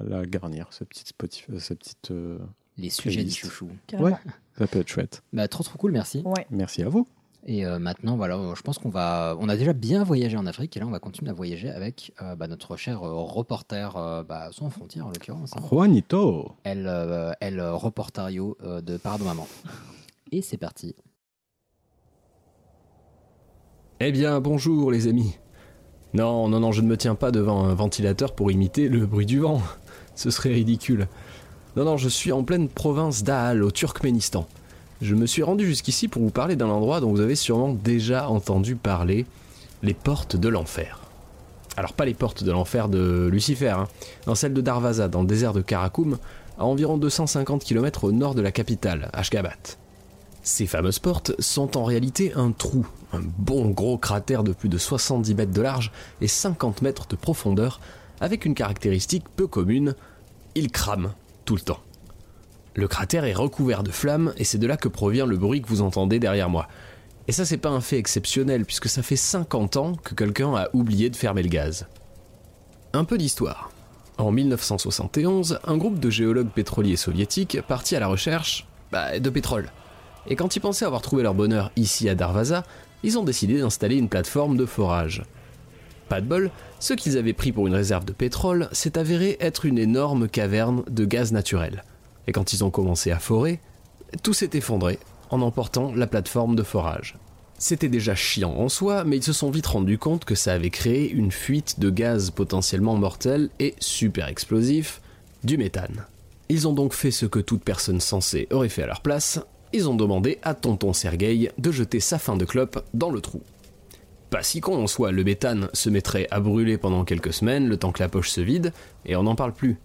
la garnir, cette petite Spotify, cette petite. euh, les sujets du chouchou. Carrément. Ouais. Ça peut être chouette. Bah, trop trop cool, merci. Ouais. Merci à vous. Et euh, maintenant, voilà, je pense qu'on va. On a déjà bien voyagé en Afrique et là, on va continuer à voyager avec euh, bah, notre cher euh, reporter, euh, bah, sans frontières en l'occurrence. hein. Juanito. Elle, euh, elle euh, reportario euh, de Pardon Maman. Et c'est parti. Eh bien, bonjour les amis. Non, non, non, je ne me tiens pas devant un ventilateur pour imiter le bruit du vent. Ce serait ridicule. Non, non, je suis en pleine province d'Aal, au Turkménistan. Je me suis rendu jusqu'ici pour vous parler d'un endroit dont vous avez sûrement déjà entendu parler, les portes de l'enfer. Alors pas les portes de l'enfer de Lucifer, hein. dans celle de Darvaza, dans le désert de Karakoum, à environ 250 km au nord de la capitale, Ashgabat. Ces fameuses portes sont en réalité un trou, un bon gros cratère de plus de 70 mètres de large et 50 mètres de profondeur, avec une caractéristique peu commune, il crame tout le temps. Le cratère est recouvert de flammes et c'est de là que provient le bruit que vous entendez derrière moi. Et ça c'est pas un fait exceptionnel puisque ça fait 50 ans que quelqu'un a oublié de fermer le gaz. Un peu d'histoire. En 1971, un groupe de géologues pétroliers soviétiques partit à la recherche bah, de pétrole. Et quand ils pensaient avoir trouvé leur bonheur ici à Darvaza, ils ont décidé d'installer une plateforme de forage. Pas de bol, ce qu'ils avaient pris pour une réserve de pétrole s'est avéré être une énorme caverne de gaz naturel. Et quand ils ont commencé à forer, tout s'est effondré en emportant la plateforme de forage. C'était déjà chiant en soi, mais ils se sont vite rendus compte que ça avait créé une fuite de gaz potentiellement mortel et super explosif, du méthane. Ils ont donc fait ce que toute personne sensée aurait fait à leur place, ils ont demandé à tonton Sergueï de jeter sa fin de clope dans le trou. Pas si con en soi, le méthane se mettrait à brûler pendant quelques semaines, le temps que la poche se vide, et on n'en parle plus.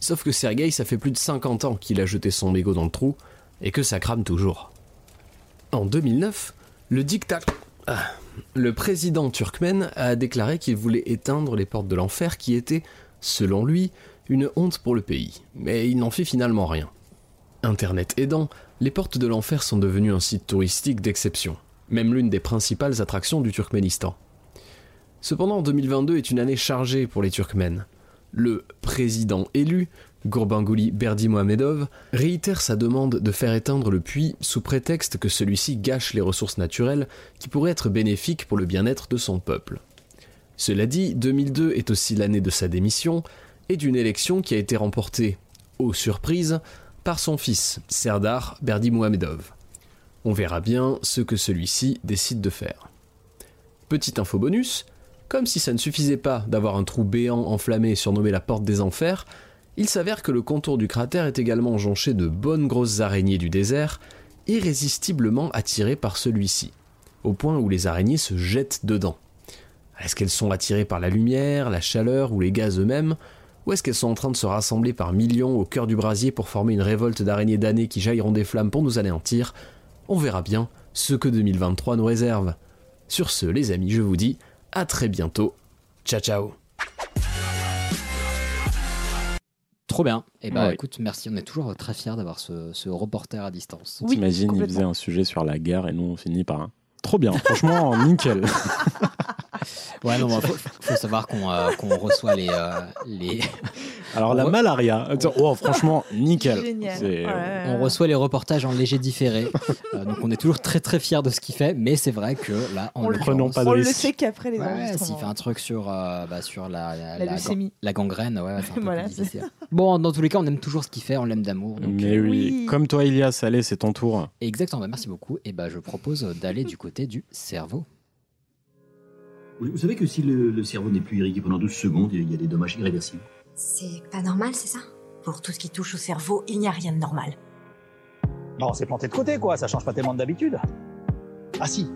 Sauf que Sergueï, ça fait plus de 50 ans qu'il a jeté son mégot dans le trou, et que ça crame toujours. En 2009, le dictat... Ah, le président turkmène a déclaré qu'il voulait éteindre les portes de l'enfer qui étaient, selon lui, une honte pour le pays. Mais il n'en fait finalement rien. Internet aidant, les portes de l'enfer sont devenues un site touristique d'exception, même l'une des principales attractions du Turkménistan. Cependant, 2022 est une année chargée pour les Turkmènes. Le président élu, Gurbanguly Berdimuhamedov, réitère sa demande de faire éteindre le puits sous prétexte que celui-ci gâche les ressources naturelles qui pourraient être bénéfiques pour le bien-être de son peuple. Cela dit, 2002 est aussi l'année de sa démission et d'une élection qui a été remportée, aux surprises, par son fils, Serdar Berdimuhamedov. On verra bien ce que celui-ci décide de faire. Petite info bonus, comme si ça ne suffisait pas d'avoir un trou béant enflammé surnommé la porte des enfers, il s'avère que le contour du cratère est également jonché de bonnes grosses araignées du désert, irrésistiblement attirées par celui-ci, au point où les araignées se jettent dedans. Est-ce qu'elles sont attirées par la lumière, la chaleur ou les gaz eux-mêmes? Ou est-ce qu'elles sont en train de se rassembler par millions au cœur du brasier pour former une révolte d'araignées damnées qui jailliront des flammes pour nous anéantir? On verra bien ce que 2023 nous réserve. Sur ce, les amis, je vous dis à très bientôt. Ciao ciao Trop bien. Et bah Ouais. écoute, merci. On est toujours très fiers d'avoir ce, ce reporter à distance. T'imagines, il faisait un sujet sur la guerre et nous on finit par un. Trop bien, franchement, nickel. Ouais, non, il faut, faut savoir qu'on euh, reçoit les, euh, les Alors la malaria, oh, franchement, nickel. Ouais. on reçoit les reportages en léger différé. Euh, donc on est toujours très très fiers de ce qu'il fait, mais c'est vrai que là, en On le- Prenons pas de On le sait qu'après les Ouais, enregistrements. s'il fait un truc sur, euh, bah, sur la, la, La gan- leucémie. la gangrène, ouais, c'est un peu Voilà, plus difficile. Bon, dans tous les cas, on aime toujours ce qu'il fait, on l'aime d'amour. Mais euh, oui. oui. comme toi, Ilias, allez, c'est ton tour. Exactement, bah, merci beaucoup. Et bah, je propose d'aller du côté du cerveau. Vous savez que si le, le cerveau n'est plus irrigué pendant 12 secondes, il y a des dommages irréversibles. C'est pas normal, c'est ça? Pour tout ce qui touche au cerveau, il n'y a rien de normal. Non, c'est planté de côté, quoi. Ça change pas tellement d'habitude. Ah si.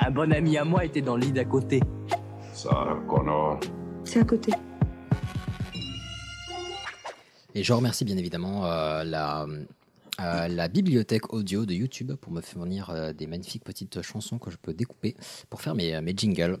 Un bon ami à moi était dans le lit d'à côté. Ça, Connor. C'est à côté. Et je remercie bien évidemment euh, la, euh, la bibliothèque audio de YouTube pour me fournir euh, des magnifiques petites chansons que je peux découper pour faire mes, mes jingles.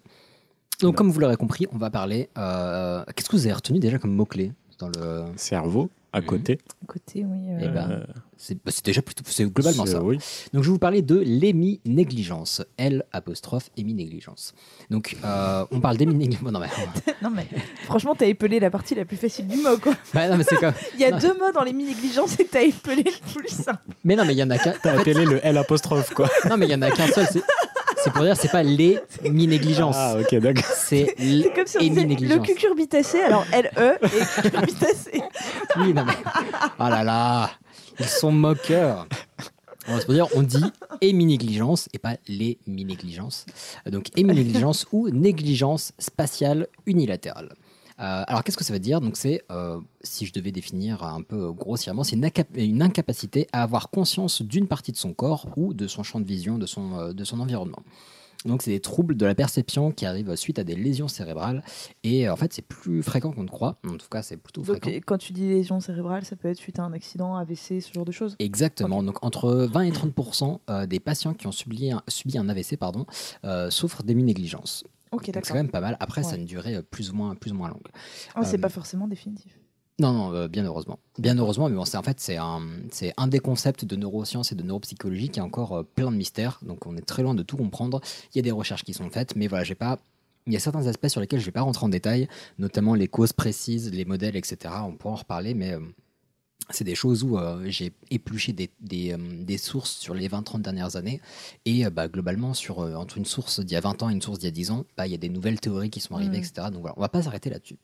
Donc, comme vous l'aurez compris, on va parler. euh, Qu'est-ce que vous avez retenu déjà comme mot-clé dans le. Cerveau, à côté. Côté, oui. euh, Eh ben, Euh, C'est bah, c'est déjà plutôt. C'est globalement c'est- ça. Oui. Donc, je vais vous parler de l'émi-négligence. L apostrophe émi-négligence. Donc, euh, on parle d'émi-négligence. Non, mais, non, mais franchement, t'as épelé la partie la plus facile du mot, quoi. Ouais, non, mais c'est comme. Il y a Non. deux mots dans les mi-négligences et t'as épelé le plus simple. Mais non, mais il y en a qu'un. T'as appelé le L apostrophe, quoi. Non, mais il y en a qu'un seul. C'est pour dire, c'est pas les mi-négligences. Ah, ok, d'accord. C'est C'est comme si on disait le cucurbitacé, alors L-E et cucurbitacé. Oui, non, mais. Oh là là Ils sont moqueurs On va se dire, on dit émi-négligence et pas les mi-négligences. Donc émi-négligence ou négligence spatiale unilatérale. Euh, alors qu'est-ce que ça veut dire? Donc c'est, euh, si je devais définir un peu grossièrement, c'est une, inca- une incapacité à avoir conscience d'une partie de son corps ou de son champ de vision, de son, euh, de son environnement. Donc c'est des troubles de la perception qui arrivent suite à des lésions cérébrales et en fait c'est plus fréquent qu'on ne croit. En tout cas c'est plutôt Donc, fréquent. quand tu dis lésion cérébrale, ça peut être suite à un accident, AVC, ce genre de choses? Exactement. Donc entre 20 et 30% euh, des patients qui ont subi un, subi un AVC pardon, souffrent d'émi-négligence. Ok, Donc c'est d'accord. quand même pas mal. Après, ça a une durée euh, plus ou moins, plus ou moins longue. Ah, c'est Euh, pas forcément définitif. Non, non, euh, bien heureusement. Bien heureusement, mais bon, c'est en fait c'est un, c'est un des concepts de neurosciences et de neuropsychologie qui a encore euh, plein de mystères. Donc on est très loin de tout comprendre. Il y a des recherches qui sont faites, mais voilà, j'ai pas. Il y a certains aspects sur lesquels je vais pas rentrer en détail, notamment les causes précises, les modèles, etc. On pourra en reparler, mais c'est des choses où euh, j'ai épluché des, des, euh, des sources sur les 20-30 dernières années. Et euh, bah, globalement, sur, entre une source d'il y a 20 ans et une source d'il y a 10 ans, bah, il y a des nouvelles théories qui sont arrivées, Mm. etc. Donc voilà, on va pas s'arrêter là-dessus.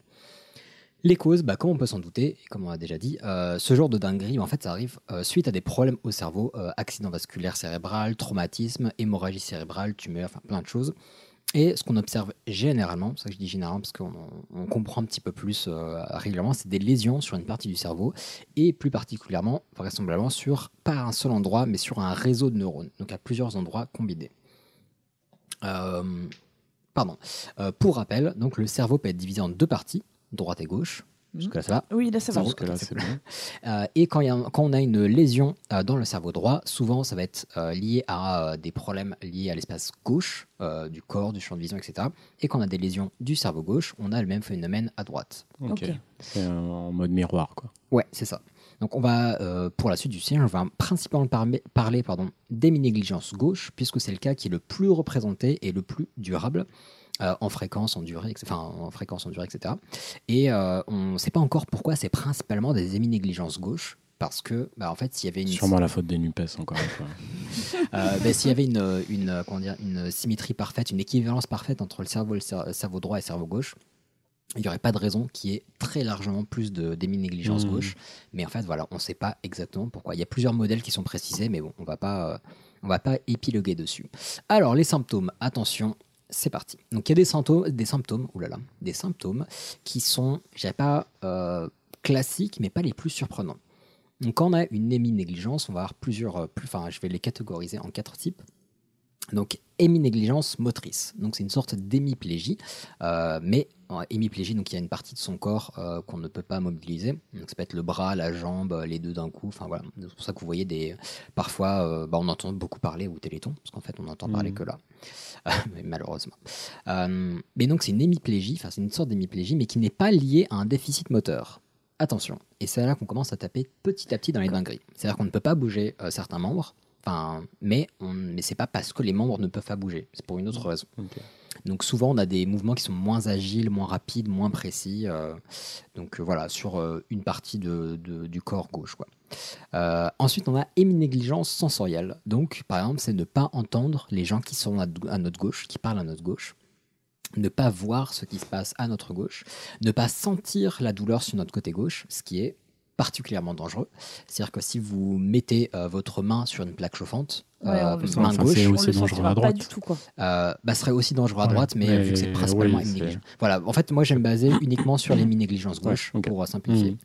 Les causes, bah, comme on peut s'en douter, comme on a déjà dit, ce genre de dinguerie, en fait, ça arrive suite à des problèmes au cerveau, accident vasculaire cérébral, traumatisme, hémorragie cérébrale, tumeur, enfin plein de choses. Et ce qu'on observe généralement, c'est ça que je dis généralement parce qu'on on comprend un petit peu plus euh, régulièrement, c'est des lésions sur une partie du cerveau et plus particulièrement, vraisemblablement, sur pas un seul endroit, mais sur un réseau de neurones, donc à plusieurs endroits combinés. Euh, pardon. Euh, pour rappel, donc le cerveau peut être divisé en deux parties, droite et gauche. Jusque là, ça va Oui, là, ça va. Jusque-là, c'est bon. Euh, et quand, il y a un- quand on a une lésion euh, dans le cerveau droit, souvent ça va être euh, lié à euh, des problèmes liés à l'espace gauche euh, du corps, du champ de vision, etc. Et quand on a des lésions du cerveau gauche, on a le même phénomène à droite. Ok. C'est en mode miroir, quoi. Ouais, c'est ça. Donc on va, euh, pour la suite du siège, on va principalement parler pardon, d'émi-négligence gauche, puisque c'est le cas qui est le plus représenté et le plus durable. Euh, en fréquence, en durée, enfin en fréquence, en durée, etc. Et euh, on ne sait pas encore pourquoi c'est principalement des émi-négligences gauche, parce que, bah, en fait, s'il y avait une Sûrement la faute des NUPES, encore une fois. euh, ben, S'il y avait une, une, comment dire, une symétrie parfaite, une équivalence parfaite entre le cerveau, le cer- cerveau droit et le cerveau gauche, il n'y aurait pas de raison qu'il y ait très largement plus de d'émi-négligence Mhm. gauche. Mais en fait, voilà, on ne sait pas exactement pourquoi. Il y a plusieurs modèles qui sont précisés, mais bon, on va pas, on va pas épiloguer dessus. Alors, les symptômes, attention, c'est parti. Donc, il y a des symptômes, des symptômes, oulala, des symptômes qui sont, je pas euh, classiques, mais pas les plus surprenants. Donc, quand on a une émi-négligence, on va avoir plusieurs, euh, plus, enfin, je vais les catégoriser en quatre types. Donc, héminégligence motrice. Donc, c'est une sorte d'hémiplégie, euh, mais hémiplégie, donc il y a une partie de son corps euh, qu'on ne peut pas mobiliser. Donc, ça peut être le bras, la jambe, les deux d'un coup. Enfin voilà, c'est pour ça que vous voyez des. Parfois, euh, bah, on entend beaucoup parler au Téléthon, parce qu'en fait, on n'entend parler Mhm. que là, Mais malheureusement. Mais donc, c'est une hémiplégie, enfin, c'est une sorte d'hémiplégie, mais qui n'est pas liée à un déficit moteur. Attention, et c'est là qu'on commence à taper petit à petit dans les dingueries. C'est-à-dire qu'on ne peut pas bouger certains membres, enfin, mais, on, mais c'est pas parce que les membres ne peuvent pas bouger, c'est pour une autre raison. Donc souvent on a des mouvements qui sont moins agiles, moins rapides, moins précis. euh, donc euh, voilà, sur euh, une partie de, de- du corps gauche. Quoi. Euh, ensuite on a héminégligence sensorielle. Donc par exemple c'est ne pas entendre les gens qui sont à, à notre gauche, qui parlent à notre gauche. Ne pas voir ce qui se passe à notre gauche, ne pas sentir la douleur sur notre côté gauche, ce qui est particulièrement dangereux. C'est-à-dire que si vous mettez euh, votre main sur une plaque chauffante, Ouais, euh, on main Enfin, gauche, c'est aussi le dangereux à pas droite. du tout, quoi. euh, bah, serait aussi dangereux à Ouais, droite, mais, mais vu que c'est principalement oui, une négligence. Voilà, en fait, moi, j'aime baser uniquement sur les négligences gauche, pour euh, simplifier. Mhm.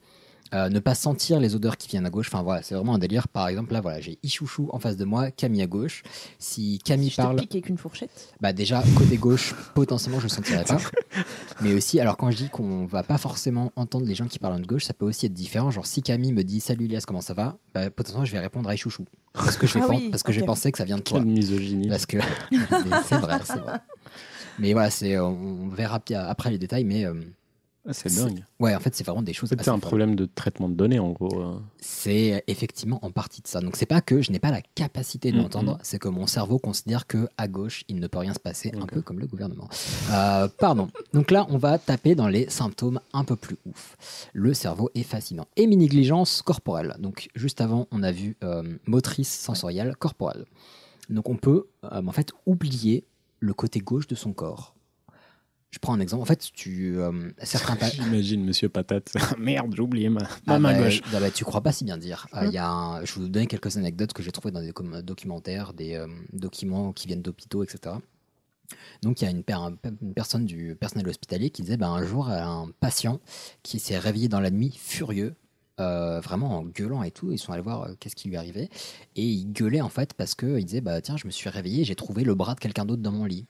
Euh, ne pas sentir les odeurs qui viennent à gauche. Enfin, voilà, c'est vraiment un délire. Par exemple, là, voilà, j'ai Ichouchou en face de moi, Camille à gauche. Si Camille Si je te parle, pique avec une fourchette. bah déjà, côté gauche, potentiellement, je ne sentirais pas. Mais aussi, alors quand je dis qu'on va pas forcément entendre les gens qui parlent de gauche, ça peut aussi être différent. Genre, si Camille me dit Salut Elias, comment ça va? Bah, Potentiellement, je vais répondre à Ichouchou. Parce que je vais, Ah oui, parce que je penser que ça vient de toi. Quelle misogynie. Parce que Mais c'est vrai, c'est vrai. Mais voilà, c'est, on verra après les détails, mais euh, Ah, c'est dingue. ouais, en fait, c'est vraiment des choses. C'est un problème de traitement de données, en gros. euh. C'est effectivement en partie de ça. Donc c'est pas que je n'ai pas la capacité de Mhm. l'entendre, c'est que mon cerveau considère que à gauche il ne peut rien se passer, un peu comme le gouvernement. Euh, pardon. Donc là on va taper dans les symptômes un peu plus ouf. Le cerveau est fascinant. Héminégligence corporelle. Donc juste avant on a vu euh, motrice sensorielle corporelle. Donc on peut euh, en fait oublier le côté gauche de son corps. Je prends un exemple. En fait, tu euh, certains pa- J'imagine Monsieur Patate. Merde, j'ai oublié ma, ma ah main bah, gauche. ah bah, tu crois pas si bien dire. Euh, il y a un- je vais vous donner quelques anecdotes que j'ai trouvées dans des com- documentaires, des euh, documents qui viennent d'hôpitaux, etc. Donc il y a une, per- un- une personne du personnel hospitalier qui disait bah, un jour un patient qui s'est réveillé dans la nuit furieux euh, vraiment en gueulant et tout. Ils sont allés voir euh, qu'est-ce qui lui arrivait. Et il gueulait en fait parce qu'il disait bah, Tiens, je me suis réveillé, j'ai trouvé le bras de quelqu'un d'autre dans mon lit.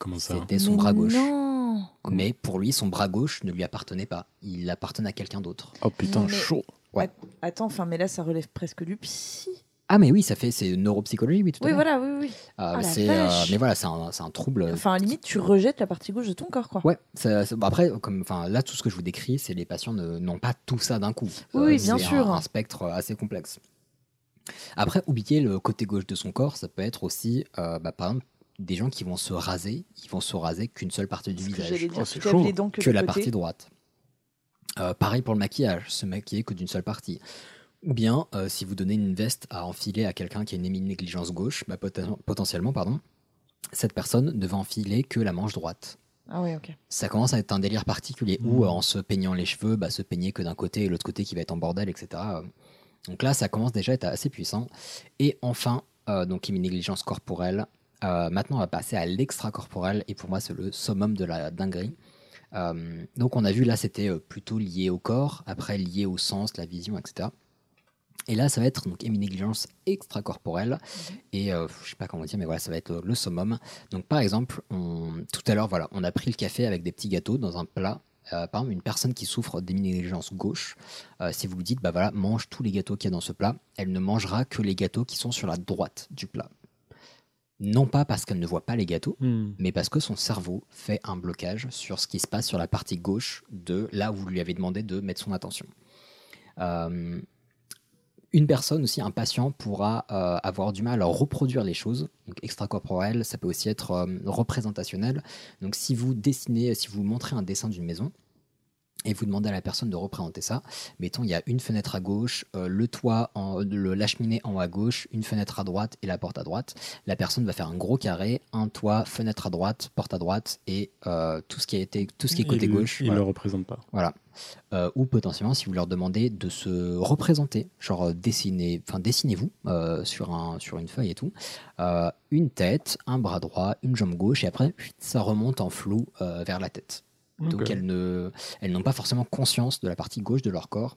Comment ça C'était son Mais bras gauche. Non. Mais pour lui, son bras gauche ne lui appartenait pas. Il appartenait à quelqu'un d'autre. Oh putain, Mais- chaud. Ouais. Attends, enfin, mais là, ça relève presque du psy. Ah, mais oui, ça fait, c'est neuropsychologie, oui, tout Oui, voilà, oui, oui. Euh, Ah, la c'est, euh, mais voilà, c'est un, c'est un trouble. Enfin, à limite, tu rejettes la partie gauche de ton corps, quoi. Ouais, ça- ça- bon, après, comme, enfin, là, tout ce que je vous décris, c'est les patients ne- n'ont pas tout ça d'un coup. Euh, Oui, bien c'est sûr. Un, un spectre assez complexe. Après, oublier le côté gauche de son corps, ça peut être aussi, euh, bah, par exemple, des gens qui vont se raser, ils vont se raser qu'une seule partie du que visage. j'allais dire, Oh, chaud. dents que, que la partie droite. Euh, pareil pour le maquillage, se maquiller que d'une seule partie. Ou bien, euh, si vous donnez une veste à enfiler à quelqu'un qui a une négligence gauche, bah, poten- potentiellement, pardon, cette personne ne va enfiler que la manche droite. Ah ok. Ça commence à être un délire particulier où, euh, en se peignant les cheveux, bah, se peigner que d'un côté et l'autre côté qui va être en bordel, etc. Donc là, ça commence déjà à être assez puissant. Et enfin, euh, donc une négligence corporelle. Euh, maintenant, on va passer à l'extracorporel et pour moi, c'est le summum de la dinguerie. Euh, donc on a vu là, c'était euh, plutôt lié au corps, après lié au sens, la vision, etc. Et là, ça va être donc négligence extracorporelle. Et euh, je sais pas comment dire, mais voilà, ça va être le summum. Donc par exemple, on- tout à l'heure, voilà, on a pris le café avec des petits gâteaux dans un plat. Euh, par exemple, une personne qui souffre d'éminégligence gauche, euh, si vous lui dites, bah voilà, mange tous les gâteaux qu'il y a dans ce plat, elle ne mangera que les gâteaux qui sont sur la droite du plat. Non pas parce qu'elle ne voit pas les gâteaux, Hmm. mais parce que son cerveau fait un blocage sur ce qui se passe sur la partie gauche de là où vous lui avez demandé de mettre son attention. Euh, une personne aussi, un patient, pourra euh, avoir du mal à reproduire les choses. Donc extracorporel, ça peut aussi être euh, représentationnel. Donc si vous dessinez, si vous montrez un dessin d'une maison, et vous demandez à la personne de représenter ça. Mettons, il y a une fenêtre à gauche, euh, le toit, en, le, la cheminée en haut à gauche, une fenêtre à droite et la porte à droite. La personne va faire un gros carré, un toit, fenêtre à droite, porte à droite et euh, tout ce qui a été, tout ce qui est côté il, gauche. Il voilà. le représente pas. Voilà. Euh, ou potentiellement, si vous leur demandez de se représenter, genre dessiner, enfin dessinez-vous sur un sur une feuille et tout, une tête, un bras droit, une jambe gauche, et après ça remonte en flou vers la tête. Donc elles ne, elles n'ont pas forcément conscience de la partie gauche de leur corps.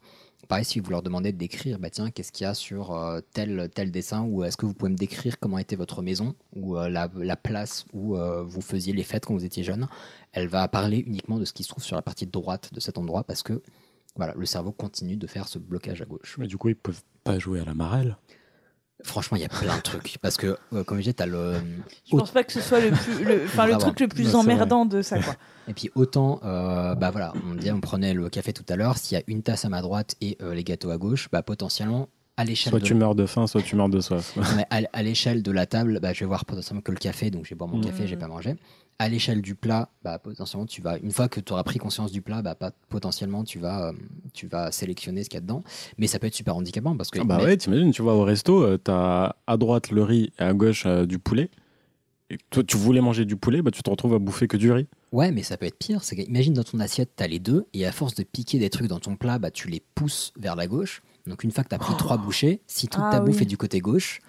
Pareil, si vous leur demandez de décrire, bah tiens, qu'est-ce qu'il y a sur euh, tel tel dessin, ou est-ce que vous pouvez me décrire comment était votre maison, ou euh, la, la place où euh, vous faisiez les fêtes quand vous étiez jeune, elle va parler uniquement de ce qui se trouve sur la partie droite de cet endroit, parce que voilà, le cerveau continue de faire ce blocage à gauche. Mais du coup, ils peuvent pas jouer à la marelle. Franchement, il y a plein de trucs, parce que euh, comme je disais, t'as le Je pense pas que ce soit le, plus, le, enfin, le Bravo. truc le plus emmerdant de ça, quoi. Et puis autant, euh, bah voilà, on, disait, on prenait le café tout à l'heure, s'il y a une tasse à ma droite et euh, les gâteaux à gauche, bah potentiellement, à l'échelle Soit de... tu meurs de faim, soit tu meurs de soif. Non, mais à, à l'échelle de la table, bah, je vais voir potentiellement que le café, donc je vais boire mon Mm. café, j'ai pas mangé. À l'échelle du plat, bah, potentiellement, tu vas, une fois que tu auras pris conscience du plat, bah, pas, potentiellement, tu vas, euh, tu vas sélectionner ce qu'il y a dedans. Mais ça peut être super handicapant parce que. Ah bah mais- ouais, t'imagines, tu vas au resto, euh, t'as à droite le riz et à gauche euh, du poulet. Et toi, tu voulais manger du poulet, bah tu te retrouves à bouffer que du riz. Ouais, mais ça peut être pire. C'est imagine dans ton assiette, t'as les deux, et à force de piquer des trucs dans ton plat, bah, tu les pousses vers la gauche. Donc une fois que t'as pris trois bouchées, si toute Ah ta bouffe est du côté gauche,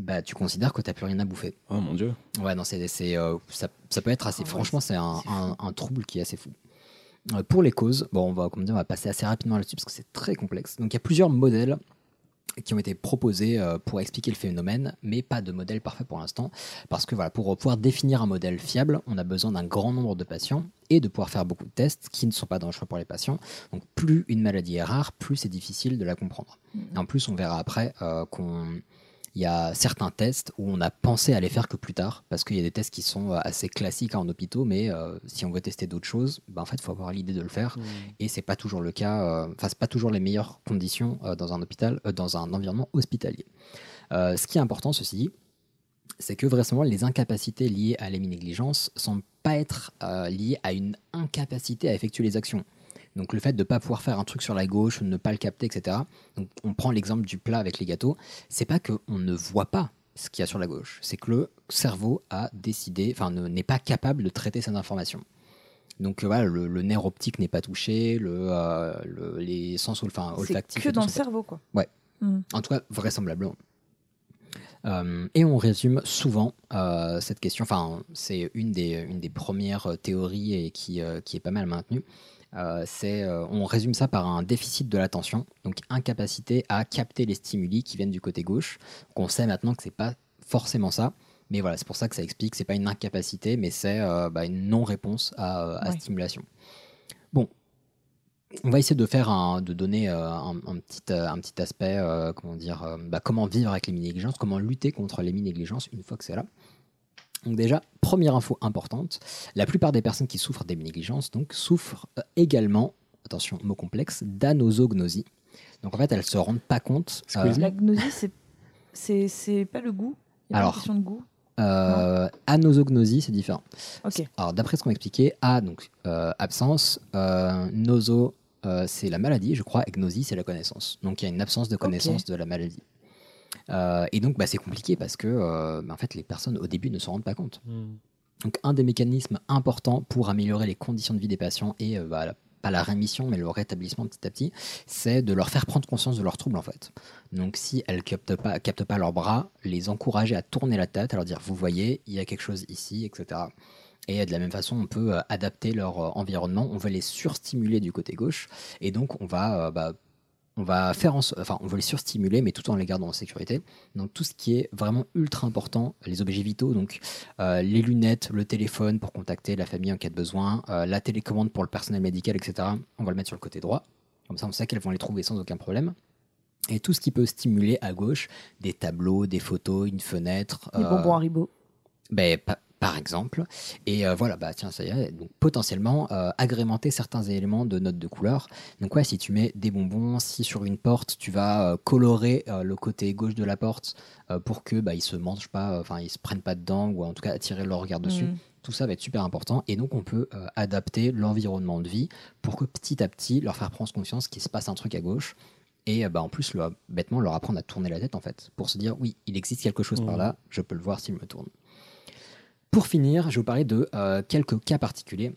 bah, tu considères que t'as plus rien à bouffer. Oh mon dieu. Ouais, non, c'est, c'est, euh, ça, ça peut être assez. Ah ouais, franchement, c'est un, c'est un- un trouble qui est assez fou. Euh, pour les causes, bon, on va, comme on va passer assez rapidement là-dessus parce que c'est très complexe. Donc, il y a plusieurs modèles qui ont été proposés euh, pour expliquer le phénomène, mais pas de modèle parfait pour l'instant, parce que voilà, pour pouvoir définir un modèle fiable, on a besoin d'un grand nombre de patients et de pouvoir faire beaucoup de tests qui ne sont pas dangereux pour les patients. Donc, plus une maladie est rare, plus c'est difficile de la comprendre. Et en plus, on verra après euh, qu'on il y a certains tests où on a pensé à les faire que plus tard, parce qu'il y a des tests qui sont euh, assez classiques en hôpitaux, mais euh, si on veut tester d'autres choses, ben en fait, il faut avoir l'idée de le faire, et c'est pas toujours le cas, euh, enfin, c'est pas toujours les meilleures conditions euh, dans un hôpital, euh, dans un environnement hospitalier. Euh, ce qui est important, ceci dit, c'est que vraisemblablement les incapacités liées à l'héminégligence semblent pas être euh, liées à une incapacité à effectuer les actions. Donc le fait de ne pas pouvoir faire un truc sur la gauche, ne pas le capter, etc. Donc on prend l'exemple du plat avec les gâteaux. C'est pas qu'on ne voit pas ce qu'il y a sur la gauche, c'est que le cerveau a décidé, enfin ne- n'est pas capable de traiter cette information. Donc euh, voilà, le, le nerf optique n'est pas touché, le, euh, le- les sens C'est olfactifs. que et tout dans le cerveau, quoi. Ouais. Mm. En tout cas, vraisemblablement. Euh, et on résume souvent euh, cette question, enfin c'est une des, une des premières théories et qui, euh, qui est pas mal maintenue, Euh, c'est, euh, on résume ça par un déficit de l'attention, donc incapacité à capter les stimuli qui viennent du côté gauche. Donc on sait maintenant que c'est pas forcément ça, mais voilà, c'est pour ça que ça explique, c'est pas une incapacité, mais c'est euh, bah, une non-réponse à, à Ouais. stimulation. Bon, on va essayer de faire un, de donner un, un petit, un petit aspect, comment dire, bah, comment vivre avec les mini-négligences, comment lutter contre les mini-négligences une fois que c'est là. Donc déjà, première info importante, la plupart des personnes qui souffrent des négligences donc souffrent euh, également, attention, mot complexe, d'anosognosie. Donc en fait, elles se rendent pas compte. euh, La gnosie, c'est- c'est c'est pas le goût? Il y a Alors, une question de goût? euh, anosognosie, c'est différent. Alors d'après ce qu'on m'a expliqué, A donc euh, absence, euh, noso euh, c'est la maladie, je crois, et gnosie c'est la connaissance. Donc il y a une absence de connaissance de la maladie. Euh, et donc bah, c'est compliqué parce que euh, bah, en fait les personnes au début ne se rendent pas compte. Donc un des mécanismes importants pour améliorer les conditions de vie des patients et euh, bah, la- pas la rémission mais le rétablissement petit à petit, c'est de leur faire prendre conscience de leurs troubles en fait. Donc si elles captent pas, captent pas leurs bras, les encourager à tourner la tête, à leur dire vous voyez, il y a quelque chose ici, etc. Et de la même façon, on peut adapter leur environnement, on va les surstimuler du côté gauche, et donc on va, bah, on va faire en enfin, on va les surstimuler, mais tout en les gardant en sécurité. Donc tout ce qui est vraiment ultra important, les objets vitaux, donc euh, les lunettes, le téléphone pour contacter la famille en cas de besoin, euh, la télécommande pour le personnel médical, etc. On va le mettre sur le côté droit. Comme ça, on sait qu'elles vont les trouver sans aucun problème. Et tout ce qui peut stimuler à gauche, des tableaux, des photos, une fenêtre. Les euh, bonbons Haribo. ben, par exemple. Et euh, voilà, bah tiens, ça y est. Donc, potentiellement, euh, agrémenter certains éléments de notes de couleur. Donc, ouais, si tu mets des bonbons, si sur une porte, tu vas euh, colorer euh, le côté gauche de la porte euh, pour que bah, ils se mangent pas, enfin, ils se prennent pas dedans ou en tout cas attirer leur regard dessus. Mm. Tout ça va être super important. Et donc, on peut euh, adapter l'environnement de vie pour que petit à petit, leur faire prendre conscience qu'il se passe un truc à gauche. Et euh, bah, en plus, leur- bêtement, leur apprendre à tourner la tête, en fait, pour se dire, oui, il existe quelque chose par Mhm. là, je peux le voir s'il me tourne. Pour finir, je vais vous parler de euh, quelques cas particuliers.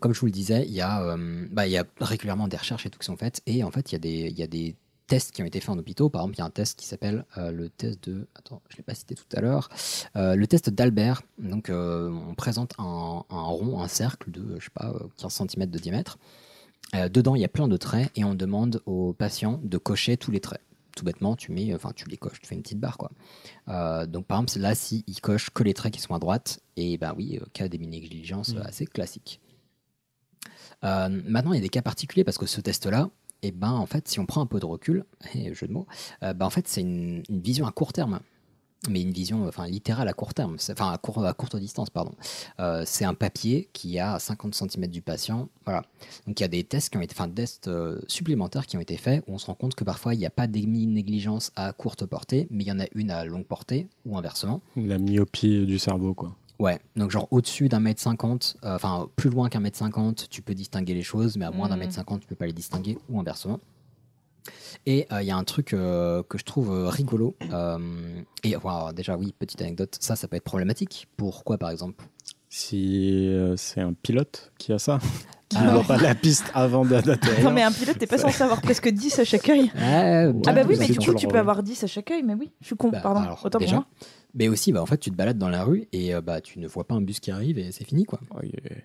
Comme je vous le disais, il y, a, euh, bah, il y a régulièrement des recherches et tout qui sont faites. Et en fait, il y a des, tests qui ont été faits en hôpitaux. Par exemple, il y a un test qui s'appelle euh, le test de. Attends, je ne l'ai pas cité tout à l'heure. Le test d'Albert. Donc, on présente un, rond, un cercle de, je sais pas, euh, 15 cm de diamètre. Dedans, il y a plein de traits et on demande aux patients de cocher tous les traits. Tout bêtement, tu mets, enfin, tu les coches, tu fais une petite barre, quoi. Euh, donc, par exemple, là, si ils cochent que les traits qui sont à droite, et ben oui, euh, cas des négligences Mhm. assez classiques. Euh, maintenant, il y a des cas particuliers parce que ce test-là, et ben en fait, si on prend un peu de recul, et jeu de mots, euh, ben, en fait, c'est une, une vision à court terme. Mais une vision enfin, littérale à court terme, enfin à, court- à courte distance, pardon. Euh, c'est un papier qui a 50 cm du patient. Voilà. Donc il y a des tests qui ont été, enfin, des tests euh, supplémentaires qui ont été faits où on se rend compte que parfois il n'y a pas négligence à courte portée, mais il y en a une à longue portée ou inversement. La myopie du cerveau, quoi. Ouais, donc genre au-dessus d'un mètre cinquante, euh, enfin plus loin qu'un mètre cinquante, tu peux distinguer les choses, mais à moins d'un Mhm. mètre cinquante, tu peux pas les distinguer, ou inversement. Et euh, il y a un truc euh, que je trouve euh, rigolo. euh, et voilà, déjà, oui, petite anecdote, ça, ça peut être problématique. Pourquoi, par exemple? Si euh, c'est un pilote qui a ça, qui ne Alors- voit pas la piste avant d'a- d'atterrir. Non, mais un pilote, t'es pas censé avoir presque 10 à chaque œil. Ah, Ah bah oui, mais du coup, tu peux avoir 10 à chaque œil, mais oui, je suis con, Bah, pardon, alors, autant déjà. pour moi. Mais aussi, bah, en fait, tu te balades dans la rue et bah, tu ne vois pas un bus qui arrive et c'est fini, quoi. Oh, yeah.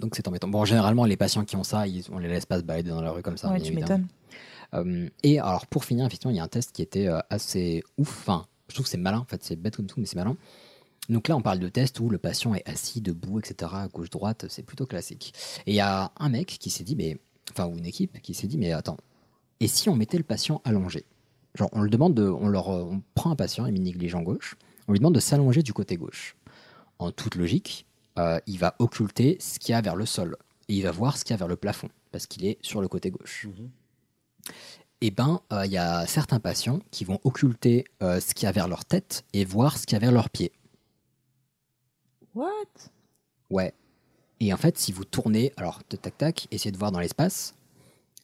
Donc c'est embêtant. Bon, généralement, les patients qui ont ça, ils, on les laisse pas se balader dans la rue comme ça. Ouais, tu m'étonnes. Euh, et alors pour finir, effectivement, il y a un test qui était euh, assez ouf. Enfin, je trouve que c'est malin. En fait, c'est bête comme tout, mais c'est malin. Donc là, on parle de test où le patient est assis, debout, etc. À gauche, droite, c'est plutôt classique. Et il y a un mec qui s'est dit, mais enfin, ou une équipe qui s'est dit, mais attends, et si on mettait le patient allongé? Genre, on le demande de, on leur, euh, on prend un patient, il négligent gauche, on lui demande de s'allonger du côté gauche. En toute logique, il va occulter ce qu'il y a vers le sol et il va voir ce qu'il y a vers le plafond parce qu'il est sur le côté gauche eh ben, euh, il y a certains patients qui vont occulter euh, ce qu'il y a vers leur tête et voir ce qu'il y a vers leurs pieds. What? Ouais. Et en fait, si vous tournez, alors tac tac tac, essayez de voir dans l'espace.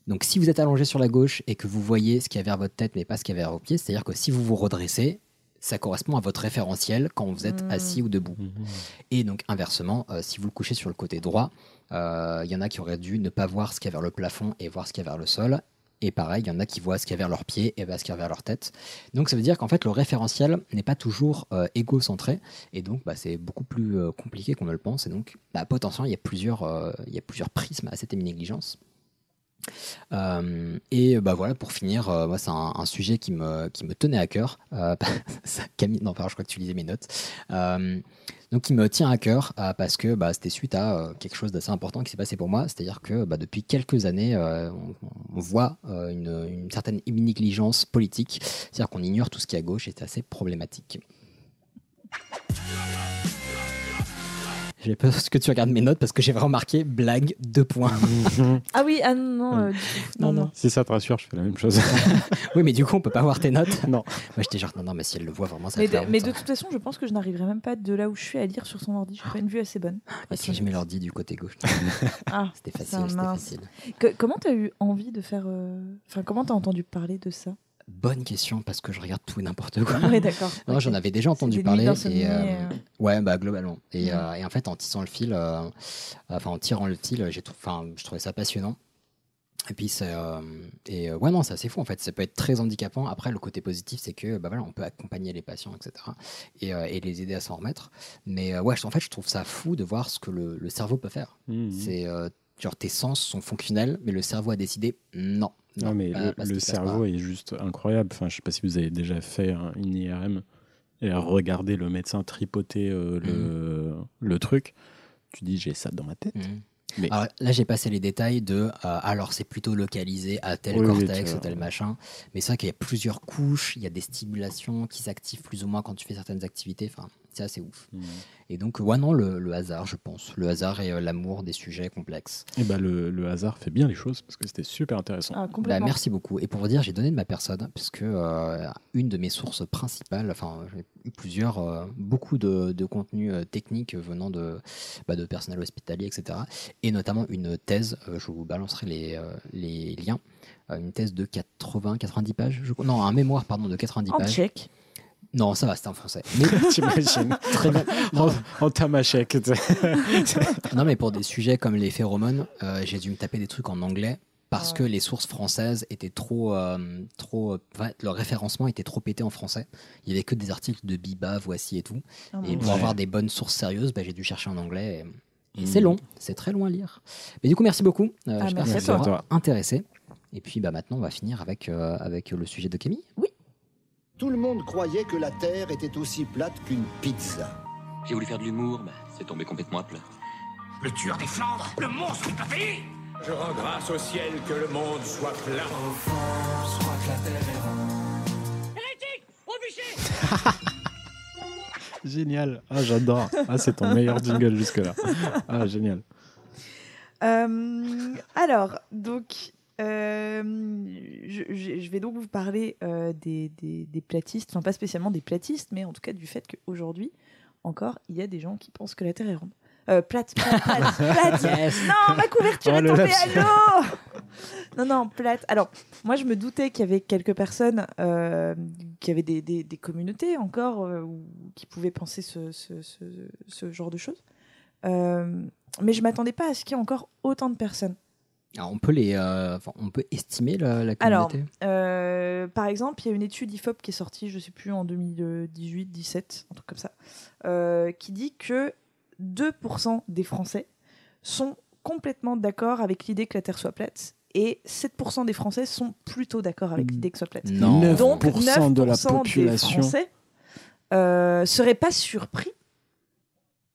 Donc, si vous êtes allongé sur la gauche et que vous voyez ce qu'il y a vers votre tête mais pas ce qu'il y a vers vos pieds, c'est-à-dire que si vous vous redressez, ça correspond à votre référentiel quand vous êtes Mm. assis ou debout. Et donc inversement, euh, si vous le couchez sur le côté droit, euh, il y en a qui auraient dû ne pas voir ce qu'il y a vers le plafond et voir ce qu'il y a vers le sol. Et pareil, il y en a qui voient ce qu'il y a vers leurs pieds et bah, ce qu'il y a vers leur tête. Donc ça veut dire qu'en fait, le référentiel n'est pas toujours euh, égocentré. Et donc, bah, c'est beaucoup plus euh, compliqué qu'on ne le pense. Et donc, bah, potentiellement, il y, a plusieurs, euh, il y a plusieurs prismes à cette négligence. Euh, et bah voilà, pour finir, euh, moi c'est un, sujet qui me, qui me tenait à cœur. Euh, Camille, non, je crois que tu lisais mes notes. Euh, donc qui me tient à cœur euh, parce que bah, c'était suite à euh, quelque chose d'assez important qui s'est passé pour moi. C'est-à-dire que bah, depuis quelques années, euh, on, voit euh, une, une certaine négligence politique. C'est-à-dire qu'on ignore tout ce qui est à gauche et c'est assez problématique. J'ai peur que tu regardes mes notes parce que j'ai vraiment marqué blague, deux points. Ah oui, ah non, non, euh, non, non. Si ça te rassure, je fais la même chose. oui, mais du coup, on peut pas voir tes notes. Non. Moi, j'étais genre, non, non, mais si elle le voit vraiment, ça Mais fait de, mais de toute façon, je pense que je n'arriverai même pas de là où je suis à lire sur son ordi. Je pas une vue assez bonne. Et si je mets l'ordi du côté gauche Ah, C'était facile, c'était facile. Que- comment t'as eu envie de faire. euh, Enfin, comment t'as entendu parler de ça? Bonne question parce que je regarde tout et n'importe quoi. Ouais, d'accord. Non, j'en avais déjà entendu parler. Et, euh, euh. Ouais, bah globalement. Et, Ouais. euh, et en fait, en tissant le fil, euh, enfin en tirant le fil, j'ai enfin, je trouvais ça passionnant. Et puis c'est euh, et ouais non c'est assez fou en fait ça peut être très handicapant après le côté positif c'est que bah voilà on peut accompagner les patients etc et, euh, et les aider à s'en remettre mais euh, ouais je- en fait je trouve ça fou de voir ce que le, le cerveau peut faire Mhm. c'est euh, genre tes sens sont fonctionnels mais le cerveau a décidé non Non, mais pas- le, cerveau est juste incroyable. Enfin, je sais pas si vous avez déjà fait un- une IRM et regarder le médecin tripoter euh, le, le truc. Tu dis, j'ai ça dans ma tête. Mhm. Mais Alors là, j'ai passé les détails de. euh, alors, c'est plutôt localisé à tel Oui, cortex ou tel machin. Mais c'est vrai qu'il y a plusieurs couches, il y a des stimulations qui s'activent plus ou moins quand tu fais certaines activités. Enfin, c'est assez ouf. Mhm. Et donc, ouais, non, le, le hasard, je pense. Le hasard et euh, l'amour des sujets complexes. et bah, le, le hasard fait bien les choses parce que c'était super intéressant. Ah, Bah, complètement. merci beaucoup. Et pour vous dire, j'ai donné de ma personne, puisque euh, une de mes sources principales, enfin, j'ai eu plusieurs, euh, beaucoup de, de contenus euh, techniques venant de, bah, de personnel hospitalier, etc. Et notamment une thèse, euh, je vous balancerai les, euh, les liens, euh, une thèse de 80-90 pages, je crois. non, un mémoire, pardon, de 90 En pages. tchèque. Non, ça va, c'était en français. Mais T'imagines très bien. En, en tamashek. Non, mais pour des sujets comme les phéromones, euh, j'ai dû me taper des trucs en anglais parce que les sources françaises étaient trop, euh, trop, enfin, leur référencement était trop pété en français. Il y avait que des articles de Biba, Voici et tout. Ah, et pour avoir des bonnes sources sérieuses, bah, j'ai dû chercher en anglais. Et, et Mm. c'est long, c'est très long à lire. Mais du coup, merci beaucoup. Euh, Ah, J'espère que ça intéressé. Et puis bah, maintenant, on va finir avec, euh, avec le sujet de Camille. Tout le monde croyait que la Terre était aussi plate qu'une pizza. J'ai voulu faire de l'humour, mais c'est tombé complètement à plat. Le tueur des Flandres, le monstre du pays Je rends grâce au ciel que le monde soit plat. je crois que la terre est Hérétique Au bûcher Génial. Ah, j'adore. Ah, c'est ton meilleur jingle jusque-là. Ah, génial. Euh, alors, donc, euh, je, vais donc vous parler euh, des, des- des platistes, enfin pas spécialement des platistes, mais en tout cas du fait qu'aujourd'hui, encore, il y a des gens qui pensent que la Terre est ronde. Euh, plate, plate, plate, plate. Yes. Non, ma couverture Oh, est tombée à l'eau Non, non, plate. Alors, moi, je me doutais qu'il y avait quelques personnes qui avaient des, des- communautés encore qui pouvaient penser ce, ce- ce- ce genre de choses. Mais je m'attendais pas à ce qu'il y ait encore autant de personnes. Alors, on peut les, euh, enfin, on peut estimer la, la Alors, communauté. euh, par exemple, il y a une étude IFOP qui est sortie, je sais plus, en 2018-17, un truc comme ça, euh, qui dit que 2% des Français sont complètement d'accord avec l'idée que la Terre soit plate et 7% des Français sont plutôt d'accord avec l'idée que soit plate. Non. 9% Donc 9% de la des population. Français euh, seraient pas surpris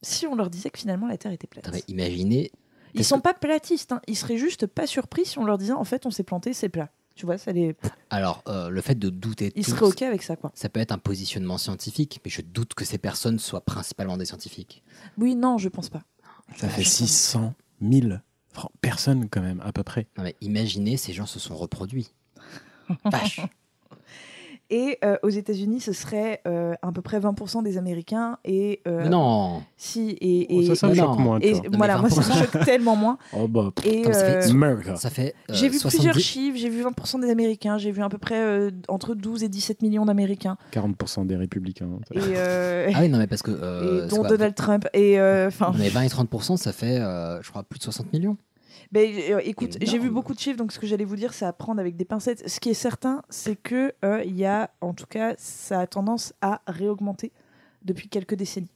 si on leur disait que finalement la Terre était plate. Imaginez. Ils sont que- pas platistes, hein. ils seraient juste pas surpris si on leur disait en fait on s'est planté, c'est plat. Tu vois, ça les... Alors, euh, le fait de douter. de ils tout, seraient ok avec ça quoi. Ça peut être un positionnement scientifique, mais je doute que ces personnes soient principalement des scientifiques. Oui, non, je pense pas. Ça fait 600 000 fran- personnes quand même, à peu près. Non, mais imaginez, ces gens se sont reproduits. Vache. Et euh, aux États-Unis, ce serait euh, à peu près 20% des Américains et euh, non si et, et Oh, ça, ça me choque non. moins. et mais voilà, moi ça me 20%. choque tellement moins. Oh bah, Et ça fait- euh, America. Ça fait. euh, j'ai vu 70 plusieurs chiffres, j'ai vu 20% des Américains, j'ai vu à peu près euh, entre 12 et 17 millions d'Américains 40% des républicains. et, euh, Ah oui, non, mais parce que. et euh, dont quoi Donald Trump et euh, enfin Mais 20 et 30%, ça fait, euh, je crois, plus de 60 millions. Ben, euh, écoute, j'ai vu beaucoup de chiffres, donc ce que j'allais vous dire, c'est à prendre avec des pincettes. Ce qui est certain, c'est que euh, il y a, en tout cas, ça a tendance à réaugmenter depuis quelques décennies.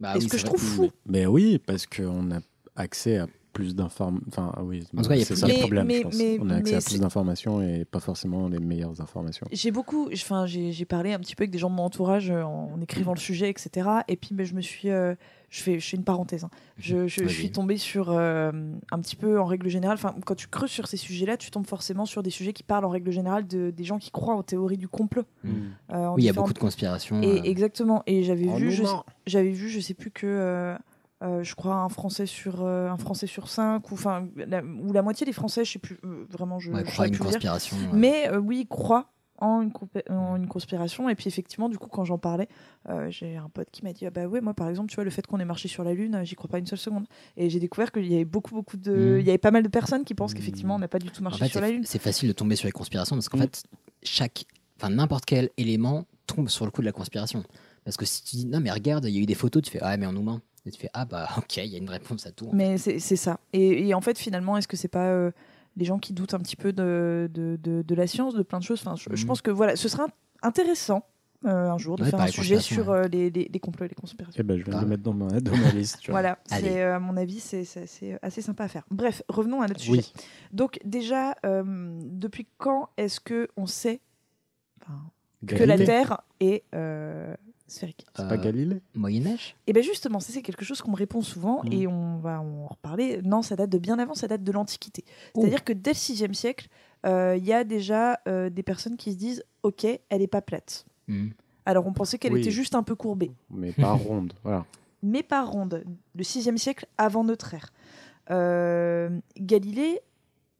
Bah Et oui, ce que je trouve fou. Mais oui, parce qu'on a accès à plus d'informations. Enfin, ah oui, En tout cas, c'est ça le Mais- problème, mais- je pense. mais- On a accès mais à c'est- plus d'informations et pas forcément les meilleures informations. J'ai beaucoup, enfin, j'ai parlé un petit peu avec des gens de mon entourage euh, en écrivant le sujet, etc. Et puis, ben, je me suis, euh, je fais, je fais une parenthèse. hein. Je, je- suis tombée sur euh, un petit peu en règle générale. Enfin, quand tu creuses sur ces sujets-là, tu tombes forcément sur des sujets qui parlent en règle générale de, des gens qui croient aux théories du complot. Mm. Euh, Oui, il y a beaucoup de conspirations. Et euh, exactement. Et j'avais vu, j'avais vu, je sais plus que, euh, je crois un Français sur euh, un Français sur cinq ou enfin la, ou la moitié des Français, je sais plus euh, vraiment, je. ouais, je saurais une plus dire. conspiration. ouais. Mais euh, oui, croient en une, en une conspiration. Et puis effectivement, du coup, quand j'en parlais, j'ai un pote qui m'a dit ah bah ouais, moi par exemple, tu vois, le fait qu'on ait marché sur la Lune, j'y crois pas une seule seconde. Et j'ai découvert qu'il y avait beaucoup, beaucoup de, Mm. il y avait pas mal de personnes qui pensent qu'effectivement, on n'a pas du tout En marché fait, sur la Lune. c'est facile de tomber sur les conspirations parce qu'en Mm. fait, chaque, enfin n'importe quel élément tombe sur le coup de la conspiration. Parce que si tu dis non mais regarde, il y a eu des photos, tu fais ah mais on nous ment. Et tu fais ah bah ok, il y a une réponse à tout. Mais c'est c'est ça. Et, et en fait, finalement, est-ce que c'est pas euh, les gens qui doutent un petit peu de, de, de- de la science, de plein de choses? Enfin, je, je Mhm. pense que voilà, ce sera intéressant euh, un jour de Ouais, faire un sujet sur euh, les, les, les complots et les conspirations. Eh ben, je de Ah. le mettre dans ma, dans ma liste. tu vois. Voilà, c'est euh, à mon avis, c'est assez sympa à faire. Bref, revenons à notre Oui. sujet. Donc déjà, euh, depuis quand est-ce que on sait que la. Terre est euh, sphérique C'est pas Galilée Moyen Âge. Et bien justement, ça c'est quelque chose qu'on me répond souvent Mhm. et on va en reparler. Non, ça date de bien avant, ça date de l'Antiquité. C'est-à-dire que dès le 6e siècle, euh, il y a déjà euh, des personnes qui se disent « Ok, elle n'est pas plate Mhm. Alors on pensait qu'elle Oui. était juste un peu courbée. Mais pas ronde. Voilà. Mais pas ronde. Le 6e siècle avant notre ère. Euh, Galilée,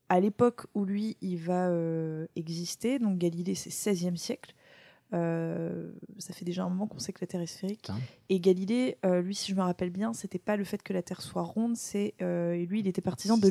à l'époque où lui, il va euh, exister, donc Galilée c'est 16e siècle, euh, ça fait déjà un moment qu'on sait que la Terre est sphérique. Putain. Et Galilée, euh, lui, si je me rappelle bien, c'était pas le fait que la Terre soit ronde, c'est euh, et lui, il était partisan de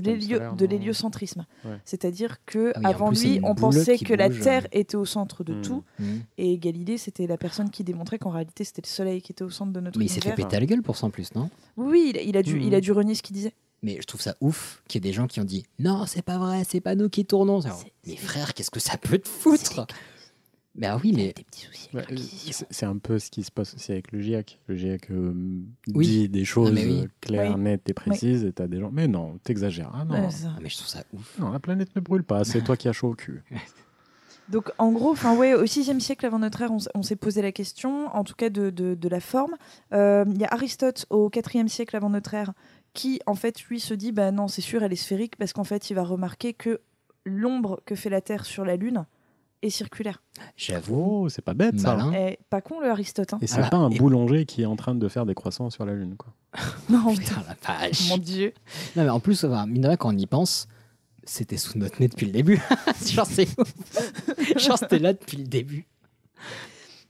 l'héliocentrisme. Ouais. C'est-à-dire que Ah oui, avant plus, lui, on pensait que la. Terre était au centre de Hmm. tout, Mhm. et Galilée, c'était la personne qui démontrait qu'en réalité, c'était le Soleil qui était au centre de notre Mais il s'est fait univers. péter la gueule pour ça en plus, non? Oui, il, a- il a dû, il a dû renier ce qu'il disait. Mais je trouve ça ouf qu'il y ait des gens qui ont dit non, c'est pas vrai, c'est pas nous qui tournons. Alors, C'est- mais c'est- frère, qu'est-ce que ça peut te foutre? Ben oui, mais des petits soucis. Avec l'Inquisition. c'est un peu ce qui se passe aussi avec le GIEC. Le GIEC euh, Oui. dit des choses oui. euh, claires, Oui. nettes et précises, et t'as des gens. Mais non, t'exagères. Ah non. Ah, mais je trouve ça ouf. non, la planète ne brûle pas. C'est toi qui as chaud au cul. Donc en gros, enfin ouais, au 6e siècle avant notre ère, on, s'est posé la question, en tout cas de, de- de la forme. Euh, Il y a Aristote au 4e siècle avant notre ère qui en fait lui se dit bah non c'est sûr elle est sphérique parce qu'en fait il va remarquer que l'ombre que fait la Terre sur la Lune est circulaire. J'avoue. Oh, c'est pas bête ça. Malin. Eh, pas con le Aristote. Hein. Et c'est pas un Et- boulanger qui est en train de faire des croissants sur la Lune. Quoi. Non, Putain la vache. mon dieu. Non, mais en plus, enfin, mine de rien, quand on y pense, c'était sous notre nez depuis le début. Genre, c'est. Genre, c'était là depuis le début.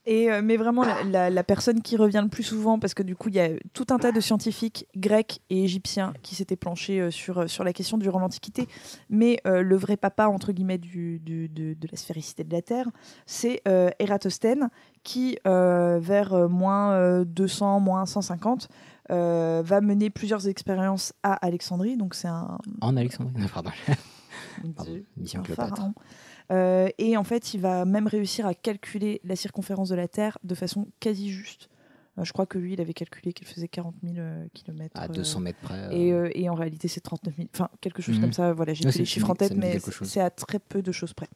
Et, euh, mais vraiment, la, la- la personne qui revient le plus souvent, parce que du coup, il y a tout un tas de scientifiques grecs et égyptiens qui s'étaient planchés euh, sur, euh, sur la question durant l'Antiquité. Mais euh, le vrai papa, entre guillemets, du, du- de, de la sphéricité de la Terre, c'est Ératosthène, qui, vers moins euh, 200, moins 150, euh, va mener plusieurs expériences à Alexandrie. Donc, c'est un, En Alexandrie. Non, pardon. Mission Cléopâtre. Euh, et en fait, il va même réussir à calculer la circonférence de la Terre de façon quasi juste. Euh, je crois que lui, il avait calculé qu'elle faisait 40 000 km. À 200 mètres près. euh, Et, euh, et en réalité, c'est 39 000. Enfin, quelque chose Mhm. comme ça. Voilà, j'ai Ouais, plus les chiffres en tête, mais c'est à très peu de choses près.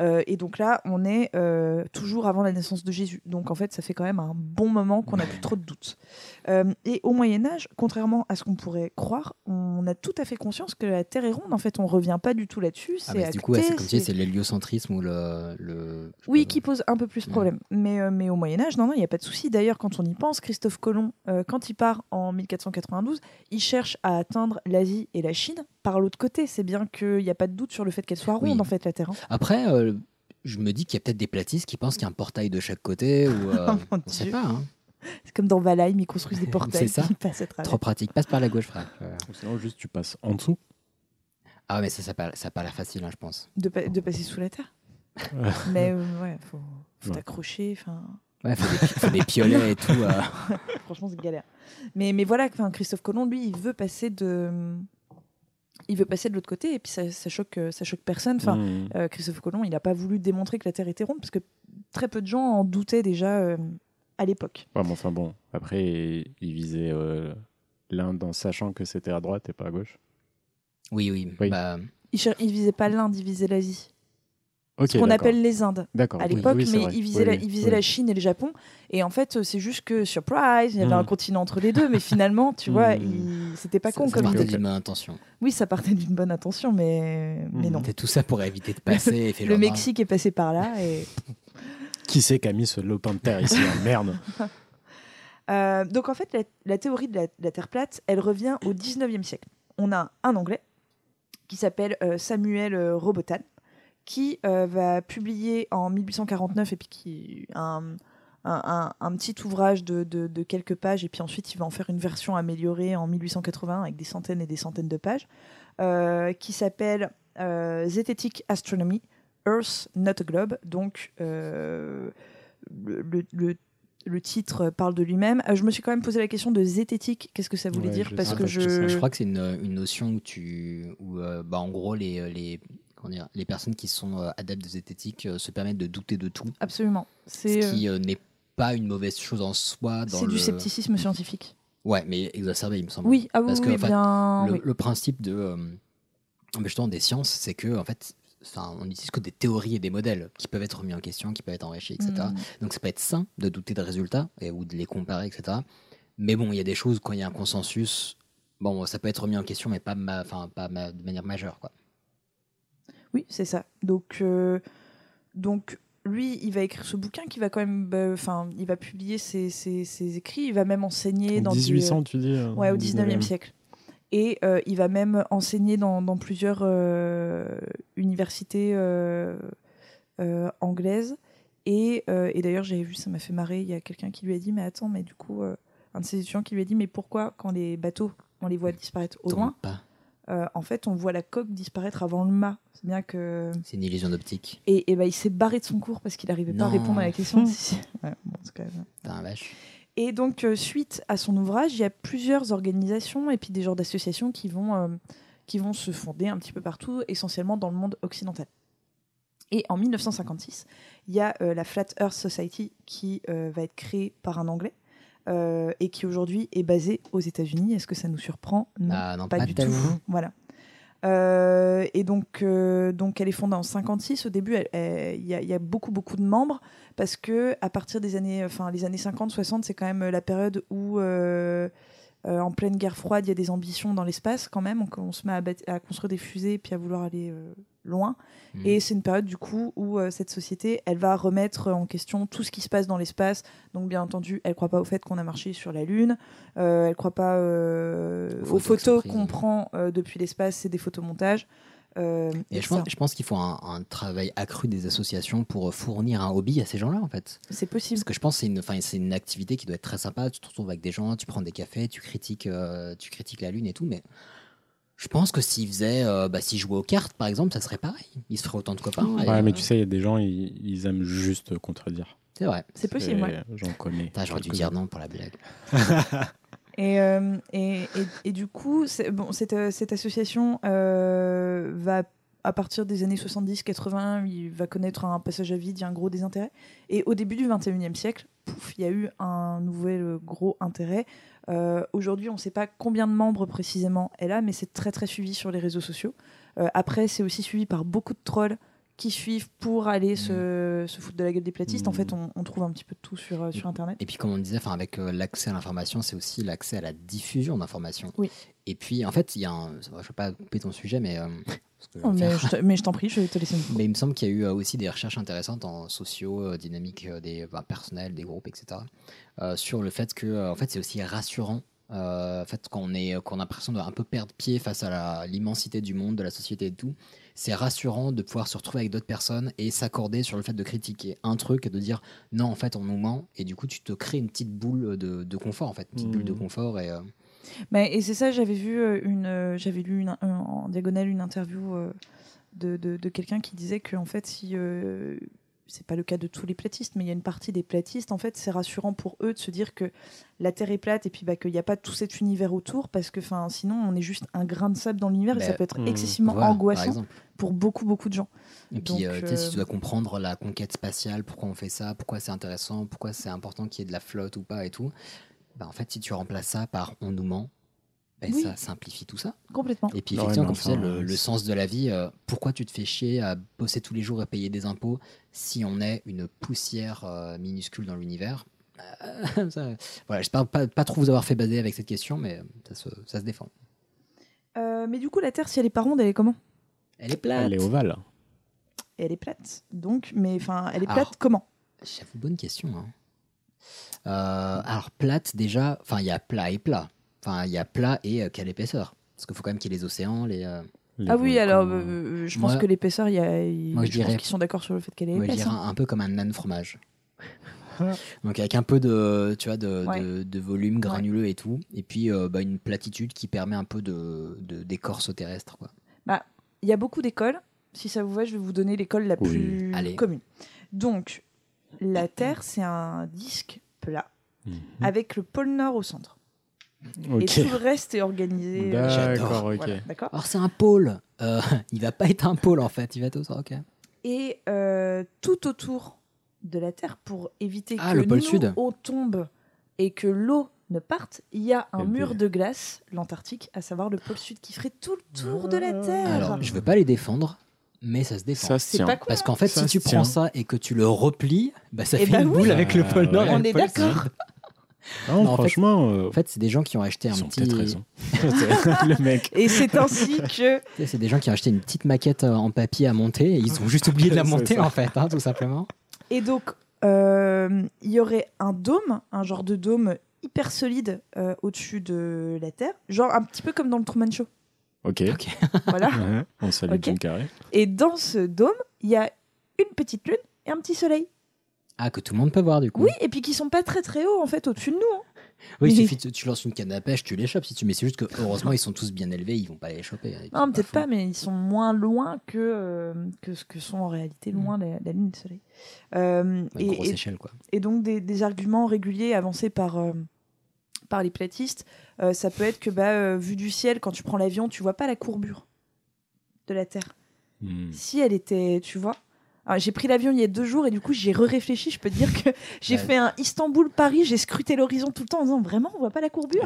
Euh, et donc là, on est euh, toujours avant la naissance de Jésus. Donc en fait, ça fait quand même un bon moment qu'on n'a plus trop de doutes. Euh, et au Moyen Âge, contrairement à ce qu'on pourrait croire, on a tout à fait conscience que la Terre est ronde. En fait, on revient pas du tout là-dessus. Ah, mais du coup, ouais, c'est c'est- l'héliocentrisme ou le. oui, qui pose un peu plus de problème. Mais, euh, mais au Moyen-Âge, non, non, il n'y a pas de souci. D'ailleurs, quand on y pense, Christophe Colomb, euh, quand il part en 1492, il cherche à atteindre l'Asie et la Chine par l'autre côté. C'est bien qu'il n'y a pas de doute sur le fait qu'elle soit ronde, Oui. en fait, la Terre. hein. Après, je me dis qu'il y a peut-être des platistes qui pensent qu'il y a un portail de chaque côté ou. euh, Oh on sait pas, hein. C'est comme dans Valheim, ils construisent des portails C'est ça. qui passent à travers. Trop pratique. Passe par la gauche, frère. Ou Sinon, juste tu passes en dessous. Ah, mais ça, ça a pas, ça a pas l'air facile, hein, je pense. De, pa- de passer sous la Terre. Mais euh, ouais, faut, faut Ouais. t'accrocher. Enfin, Ouais, faut des, faut des piolets et tout. euh. franchement, c'est galère. Mais, mais voilà, enfin, Christophe Colomb, lui, il veut passer de il veut passer de l'autre côté et puis ça, ça choque euh, ça choque personne enfin euh, Christophe Colomb il n'a pas voulu démontrer que la Terre était ronde parce que très peu de gens en doutaient déjà euh, à l'époque Ouais, mais enfin bon, après, il visait euh, l'Inde en sachant que c'était à droite et pas à gauche. Oui, oui. Oui. Bah, il, cher- il visait pas l'Inde il visait l'Asie ce qu'on d'accord. appelle les Indes D'accord, à l'époque, oui, mais vrai. il visait, Oui, la, il visait oui. la Chine et le Japon. Et en fait, c'est juste que, surprise, il y avait Mm. un continent entre les deux, mais finalement, tu vois, Mm. il- c'était pas ça, con ça comme partait d'une bonne intention. Oui, ça partait d'une bonne intention, mais, mais non. C'était tout ça pour éviter de passer. et fait Le Mexique est passé par là. Et... Qui c'est qui a mis ce lopin de terre ici Merde. Euh, donc en fait, la, la théorie de la, de la Terre plate, elle revient au 19e siècle. On a un Anglais qui s'appelle euh, Samuel euh, Robotan, qui euh, va publier en 1849 et puis qui un, un, un- un petit ouvrage de, de- de quelques pages et puis ensuite il va en faire une version améliorée en 1880 avec des centaines et des centaines de pages qui s'appelle Zetetic Astronomy Earth Not a Globe donc euh, le, le- le- le titre parle de lui-même. Euh, je me suis quand même posé la question de zététique. Qu'est-ce que ça voulait Ouais, dire je Parce sais que je, crois que c'est une, une notion où tu, où, euh, bah, en gros les, les, comment dire, les personnes qui sont euh, adeptes de zététique se permettent de douter de tout. Absolument. Ce qui n'est pas une mauvaise chose en soi. c'est du scepticisme scientifique. Ouais, mais exacerbé, il me semble. Oui, ah oui, Parce que oui, en fait, bien, le, oui. le principe de, justement des sciences, c'est que en fait, enfin, on n'utilise que des théories et des modèles qui peuvent être remis en question, qui peuvent être enrichis, etc. Mm. Donc ça peut être sain de douter des résultats et, ou de les comparer, etc. Mais bon, il y a des choses quand il y a un consensus. Bon, ça peut être remis en question, mais pas, ma- enfin, pas ma- de manière majeure, quoi. Oui, c'est ça. Donc, euh, donc lui, il va écrire ce bouquin qui va quand même, bah, enfin, il va publier ses, ses- ses écrits, il va même enseigner En dans 1800, des, tu dis, euh, ouais, au 19e. 19e siècle. Et euh, il va même enseigner dans, dans plusieurs euh, universités euh, anglaises. Et, et d'ailleurs, j'avais vu, ça m'a fait marrer, il y a quelqu'un qui lui a dit, mais attends, mais du coup, un de ses étudiants qui lui a dit, mais pourquoi quand les bateaux, on les voit disparaître au loin, en fait, on voit la coque disparaître avant le mât. C'est bien que... C'est une illusion d'optique. Et, et ben, il s'est barré de son cours parce qu'il n'arrivait pas à répondre à la question. Ouais, bon, c'est quand même- T'as un vache. Et donc, euh, suite à son ouvrage, il y a plusieurs organisations et puis des genres d'associations qui, vont, euh, qui vont se fonder un petit peu partout, essentiellement dans le monde occidental. Et en 1956, il y a euh, la Flat Earth Society qui va être créée par un Anglais euh, et qui aujourd'hui est basée aux États-Unis. Est-ce que ça nous surprend? Ah, non, pas, pas du tout. Voilà. Euh, et donc, euh, donc, elle est fondée en 56. Au début, il y, a- beaucoup, beaucoup de membres parce que à partir des années, enfin, les années 50, 60, c'est quand même la période où, euh, en pleine guerre froide, il y a des ambitions dans l'espace quand même. On, on se met à, à construire des fusées puis à vouloir aller loin. Mhm. Et c'est une période du coup où euh, cette société, elle va remettre en question tout ce qui se passe dans l'espace. Donc bien entendu, elle croit pas au fait qu'on a marché sur la Lune. Euh, elle croit pas euh, Aux photos qu'on prend euh, depuis l'espace, c'est des photomontages. Euh, Et je pense, ça, je pense qu'il faut un, un travail accru des associations pour fournir un hobby à ces gens-là, en fait. C'est possible. Parce que je pense que c'est une, c'est une activité qui doit être très sympa. Tu te retrouves avec des gens, tu prends des cafés, tu critiques, euh, tu critiques la Lune et tout. Mais je pense que s'ils faisaient, euh, bah, s'ils jouaient aux cartes, par exemple, ça serait pareil. Ils se feraient autant de copains. et, Ouais, mais euh, tu sais, il y a des gens, ils, ils aiment juste contredire. C'est vrai. C'est possible, ouais. J'en connais. J'aurais dû dire non pour la blague. Et, euh, et, et, et du coup, bon, cette, euh, cette association euh, va, à partir des années 70-80, il va connaître un passage à vide, il y a un gros désintérêt. Et au début du 21e siècle, pouf, il y a eu un nouvel gros intérêt. Euh, Aujourd'hui, on ne sait pas combien de membres précisément elle a, mais c'est très suivi sur les réseaux sociaux. Euh, après, c'est aussi suivi par beaucoup de trolls qui suivent pour aller se, se foutre de la gueule des platistes. En fait, on, on trouve un petit peu de tout sur, euh, sur Internet. Et puis, comme on disait, avec euh, l'accès à l'information, c'est aussi l'accès à la diffusion d'informations. Oui. Et puis, en fait, il y a un. Je ne vais pas couper ton sujet, mais. euh, Oh, mais, je t'en prie, je vais te laisser une Mais il me semble qu'il y a eu aussi des recherches intéressantes en sociaux, dynamiques euh, des bah, personnels, des groupes, etc. sur le fait que en fait, c'est aussi rassurant. euh, en fait, qu'on a l'impression de un peu perdre pied face à l'immensité du monde, de la société et tout, c'est rassurant de pouvoir se retrouver avec d'autres personnes et s'accorder sur le fait de critiquer un truc et de dire non, en fait, on nous ment. Et du coup, tu te crées une petite boule de, de confort, en fait, une petite bulle de confort. Et, euh, Mais, et c'est ça, j'avais vu euh, une, euh, j'avais lu une- un- en diagonale une interview euh, de, de, de quelqu'un qui disait que en fait, si euh, c'est pas le cas de tous les platistes, mais il y a une partie des platistes, en fait, c'est rassurant pour eux de se dire que la Terre est plate et puis bah, qu'il n'y a pas tout cet univers autour, parce que sinon, on est juste un grain de sable dans l'univers et ça Bah, peut être hmm, excessivement voilà, par angoissant exemple. Pour beaucoup, beaucoup de gens. Et puis, Donc, euh, tu sais, si euh, tu dois comprendre la conquête spatiale, pourquoi on fait ça, pourquoi c'est intéressant, pourquoi c'est important qu'il y ait de la flotte ou pas et tout, bah, en fait, si tu remplaces ça par on nous ment, bah, Oui. ça simplifie tout ça. Complètement. Et puis, effectivement, comme tu disais, le, euh, le sens de la vie, euh, pourquoi tu te fais chier à bosser tous les jours et payer des impôts si on est une poussière euh, minuscule dans l'univers? Euh, ça- Voilà, j'espère pas, pas trop vous avoir fait bader avec cette question, mais euh, ça se, ça se défend. Euh, mais du coup, la Terre, si elle est pas ronde, elle est comment? Elle est plate. Elle est ovale. Elle est plate. Donc, mais enfin, elle est Alors, plate comment? J'avoue, bonne question. hein. Euh, alors, plate, déjà, enfin, il y a plat et plat. Enfin, il y a plat et euh, quelle épaisseur? Parce qu'il faut quand même qu'il y ait les océans, les. euh, Ah oui, alors je pense Moi- que l'épaisseur, il y a, il- Moi, je je, pense dirais- qu'ils sont d'accord sur le fait qu'elle est Moi, je épaisse. dirais hein. un, peu comme un nan fromage. Donc avec un peu de, tu vois, de, Ouais. de, de volume granuleux et tout, et puis euh, bah, une platitude qui permet un peu de, de d'écorce terrestre, quoi. Bah, il y a beaucoup d'écoles. Si ça vous va, je vais vous donner l'école la Oui. plus Allez. commune. Donc, la Terre, c'est un disque plat avec le pôle Nord au centre. Et tout le reste est organisé. euh, D'accord, ok. voilà, d'accord. Alors c'est un pôle. Euh, il va pas être un pôle en fait. Il va être au ok. Et euh, tout autour de la Terre, pour éviter Ah, que le pôle nous, sud. on tombe et que l'eau ne parte, il y a un mur de glace, l'Antarctique, à savoir le pôle sud, qui ferait tout le tour de la Terre. Alors je veux pas les défendre, mais ça se défend. Ça se C'est tient. pas con, Parce qu'en fait, Ça si tu prends tient. ça et que tu le replies, bah ça Eh fait bah une oui. boule avec le pôle Ah, Nord. ouais. On est d'accord. Sud. Non, Non, en fait- franchement, euh, En fait, c'est des gens qui ont acheté un ils ont petit. raison. le mec. Et c'est ainsi que C'est des gens qui ont acheté une petite maquette euh, en papier à monter et ils ont juste oublié de la monter en fait, hein, tout simplement. Et donc, euh, il y aurait un dôme, un genre de dôme hyper solide euh, au-dessus de la Terre, genre un petit peu comme dans le Truman Show. Ok. Voilà. Ouais, On salue Ok. Jim Carrey. Et dans ce dôme, il y a une petite lune et un petit soleil. Ah, que tout le monde peut voir du coup. Oui, et puis qui sont pas très très hauts en fait au-dessus de nous. hein. Oui, il suffit tu lances une canne à pêche, tu les chopes si tu mais c'est juste que heureusement ils sont tous bien élevés, ils vont pas les choper. hein. Non, peut-être pas, mais ils sont moins loin que, euh, que ce que sont en réalité loin la, la lune et le soleil. Euh, Ouais, grosse échelle, quoi. et donc des, des arguments réguliers avancés par, euh, par les platistes, euh, ça peut être que bah, euh, vu du ciel, quand tu prends l'avion, tu vois pas la courbure de la Terre. Hmm. Si elle était, tu vois. Alors, J'ai pris l'avion il y a deux jours et du coup j'ai réfléchi. Je peux te dire que j'ai Ouais. fait un Istanbul-Paris, j'ai scruté l'horizon tout le temps en disant vraiment on voit pas la courbure?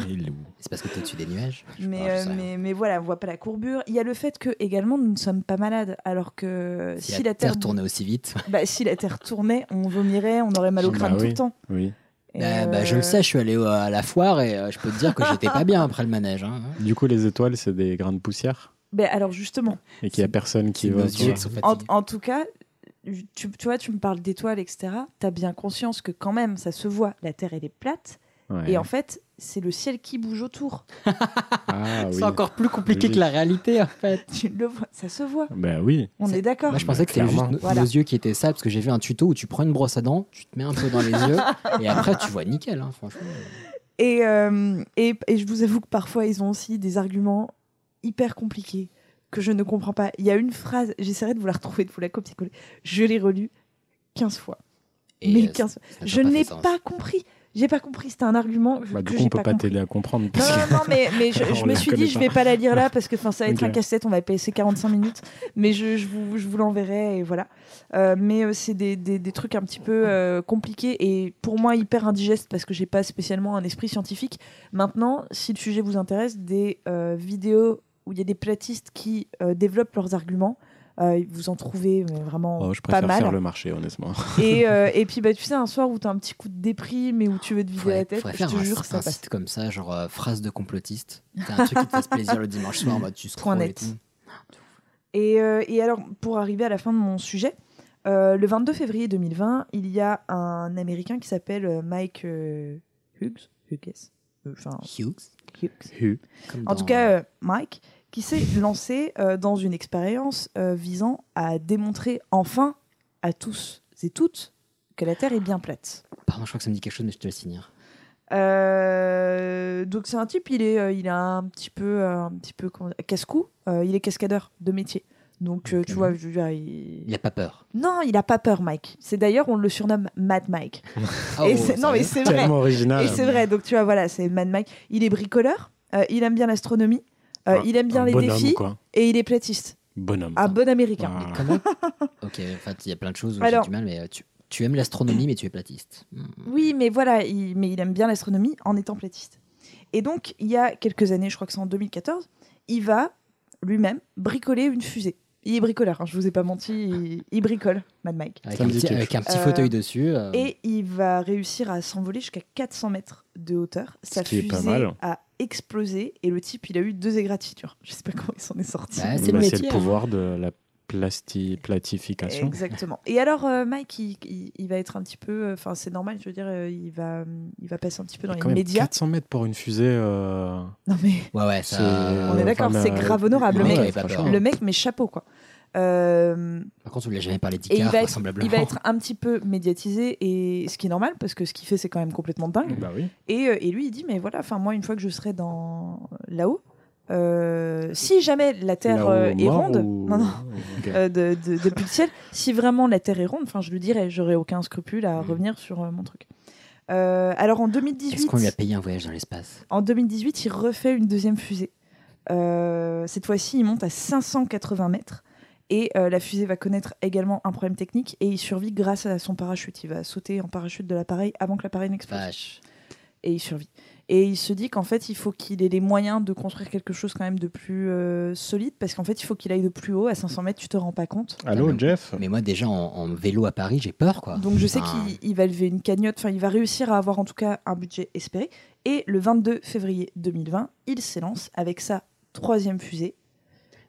C'est parce que t'es au-dessus des nuages? Mais, ah, euh, mais, mais voilà, on voit pas la courbure. Il y a le fait que également nous ne sommes pas malades, alors que Si, si, la, la Terre Terre tournait aussi vite. bah, si la Terre tournait, on vomirait, on aurait mal au Bah crâne tout oui, le temps. Oui. Bah, bah, je euh, le sais, je suis allé à la foire et euh, je peux te dire que j'étais pas bien après le manège. hein. Du coup, les étoiles, c'est des grains de poussière? Ben, alors justement, et qu'il y a personne qui va. en, en tout cas, tu, tu vois, tu me parles d'étoiles, etc. Tu as bien conscience que quand même, ça se voit, la Terre elle est plate. Ouais. Et en fait, c'est le ciel qui bouge autour. Ah oui. C'est encore plus compliqué que la réalité en fait. Tu le vois, ça se voit. Ben oui. On est d'accord. Moi je pensais que c'était juste nos, Voilà. nos yeux qui étaient sales parce que j'ai vu un tuto où tu prends une brosse à dents, tu te mets un peu dans les yeux et après tu vois nickel, hein, franchement. Et, euh, et, et je vous avoue que parfois, ils ont aussi des arguments hyper compliqués que je ne comprends pas. Il y a une phrase, j'essaierai de vous la retrouver, de vous la copier-coller. Je l'ai relue 15 fois. Et, Mais euh, 15 ça fois. Je pas n'ai pas compris. J'ai pas compris. C'était un argument Bah, que du coup, on peut pas pas t'aider à comprendre. Non, non, non, mais, mais je, me suis dit, connaît je pas. vais pas la lire là parce que ça va être Ok. un casse-tête, on va passer 45 minutes. Mais je, je vous, je vous l'enverrai et voilà. Euh, mais euh, c'est des, des, des trucs un petit peu euh, compliqués et pour moi hyper indigestes parce que j'ai pas spécialement un esprit scientifique. Maintenant, si le sujet vous intéresse, des euh, vidéos où il y a des platistes qui euh, développent leurs arguments, euh, vous en trouvez mais vraiment Oh, je pas préfère mal. faire le marché, honnêtement. Et, euh, et puis, bah, tu sais, un soir où t'as un petit coup de déprime et où tu veux te vider Faudrait, la tête, je te un, jure, un ça passe. site comme ça, genre euh, phrase de complotiste. T'as un truc qui te fasse plaisir le dimanche soir, en mode tu scrolles et net. tout. Et, euh, et alors, pour arriver à la fin de mon sujet, euh, le 22 février 2020, il y a un Américain qui s'appelle Mike euh, Hughes? Hughes? Enfin, Hughes? Hughes. En dans- tout cas, euh, Mike, qui s'est lancé euh, dans une expérience euh, visant à démontrer enfin à tous et toutes que la Terre est bien plate. Pardon, je crois que ça me dit quelque chose, mais je te laisse finir. Euh, donc c'est un type, il est, euh, il a un petit peu, un petit peu casse-cou. Euh, il est cascadeur de métier. Donc, euh, tu vois, je il... Il a pas peur. Non, il a pas peur, Mike. C'est d'ailleurs, on le surnomme Mad Mike. Ah, Et oh, c'est- non, mais c'est vrai. Tellement original. Et c'est vrai. Donc, tu vois, voilà, c'est Mad Mike. Il est bricoleur. euh, il aime bien l'astronomie. Euh, il aime bien un les bonhomme, défis. quoi. Et il est platiste. Bonhomme. Un bon américain. Ah. Comment Ok, en fait, il y a plein de choses où Alors- j'ai du mal, mais euh, tu, tu aimes l'astronomie, mais tu es platiste. Hmm. Oui, mais voilà, il, mais il aime bien l'astronomie en étant platiste. Et donc, il y a quelques années, je crois que c'est en 2014, il va lui-même bricoler une fusée. Il est bricoleur, hein, je vous ai pas menti, il, il bricole, Mad Mike. Avec, un petit, avec un petit Euh, fauteuil dessus. euh, Et il va réussir à s'envoler jusqu'à 400 mètres de hauteur. Sa qui est pas mal. a explosé et le type, il a eu deux égratignures. Je sais pas comment il s'en est sorti. Bah, c'est Bah, le le hein. pouvoir de la plasti platification. Exactement. Et alors, euh, Mike, il, il- il va être un petit peu. Enfin, c'est normal, je veux dire, euh, il va, il va passer un petit peu dans les médias. 400 mètres pour une fusée. euh, Non, mais Ouais, ouais, on est d'accord, enfin, c'est euh, grave honorable. le Le mec le mec, mais chapeau, quoi. Euh, Par contre, on lui a jamais parlé d'Icar, vraisemblablement. il va être un petit peu médiatisé, et ce qui est normal, parce que ce qu'il fait, c'est quand même complètement dingue. Bah oui. Et, euh, et lui, il dit, mais voilà, enfin moi, une fois que je serai dans là-haut, euh, si jamais la Terre euh, est ronde, ou- non, non, Ok. euh, de, de- depuis le ciel, si vraiment la Terre est ronde, enfin je lui dirais, j'aurais aucun scrupule à revenir sur euh, mon truc. Euh, alors en Est-ce 2018, qu'on lui a payé un voyage dans l'espace? En 2018, il refait une deuxième fusée. Euh, cette fois-ci, il monte à 580 mètres. Et euh, la fusée va connaître également un problème technique et il survit grâce à son parachute. Il va sauter en parachute de l'appareil avant que l'appareil n'explose. Vache. Et il survit. Et il se dit qu'en fait, il faut qu'il ait les moyens de construire quelque chose quand même de plus euh, solide parce qu'en fait, il faut qu'il aille de plus haut. À 500 mètres, tu te rends pas compte. Allô, mais- Jeff? Mais moi, déjà, en, en vélo à Paris, j'ai peur, quoi. Donc je sais Enfin, qu'il il va lever une cagnotte, enfin il va réussir à avoir en tout cas un budget espéré. Et le 22 février 2020, il s'élance avec sa troisième fusée.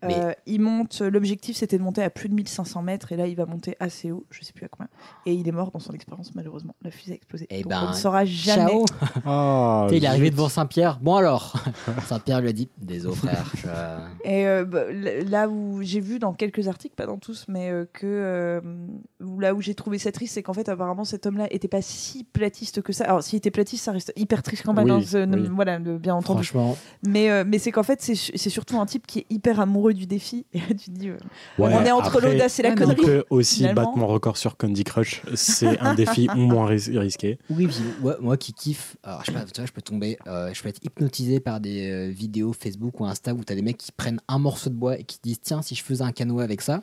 Mais- Euh, il monte, l'objectif c'était de monter à plus de 1500 mètres et là il va monter assez haut, je sais plus à combien. Et il est mort dans son expérience malheureusement, la fusée a explosé. Eh Donc ben, on ne saura jamais. Ciao Ah, il est arrivé devant Saint-Pierre. Bon alors Saint-Pierre lui a dit Désolé, frère. je- Et euh, bah, là où j'ai vu dans quelques articles, pas dans tous, mais euh, que euh, là où j'ai trouvé ça triste, c'est qu'en fait apparemment cet homme-là était pas si platiste que ça. Alors s'il était platiste, ça reste hyper triste quand même, Oui, hein, oui. voilà, bien entendu. Franchement, Mais euh, mais c'est qu'en fait c'est surtout un type qui est hyper amoureux du défi. Et là tu te dis, euh, Ouais, on est entre l'audace et la Il connerie. peut aussi Finalement. battre mon record sur Candy Crush. C'est un défi moins ris- risqué. oui, ouais, moi qui kiffe, alors je sais pas, tu vois, je peux tomber, euh, je peux être hypnotisé par des euh, vidéos Facebook ou Insta où t'as des mecs qui prennent un morceau de bois et qui disent Tiens, si je faisais un canoë avec ça,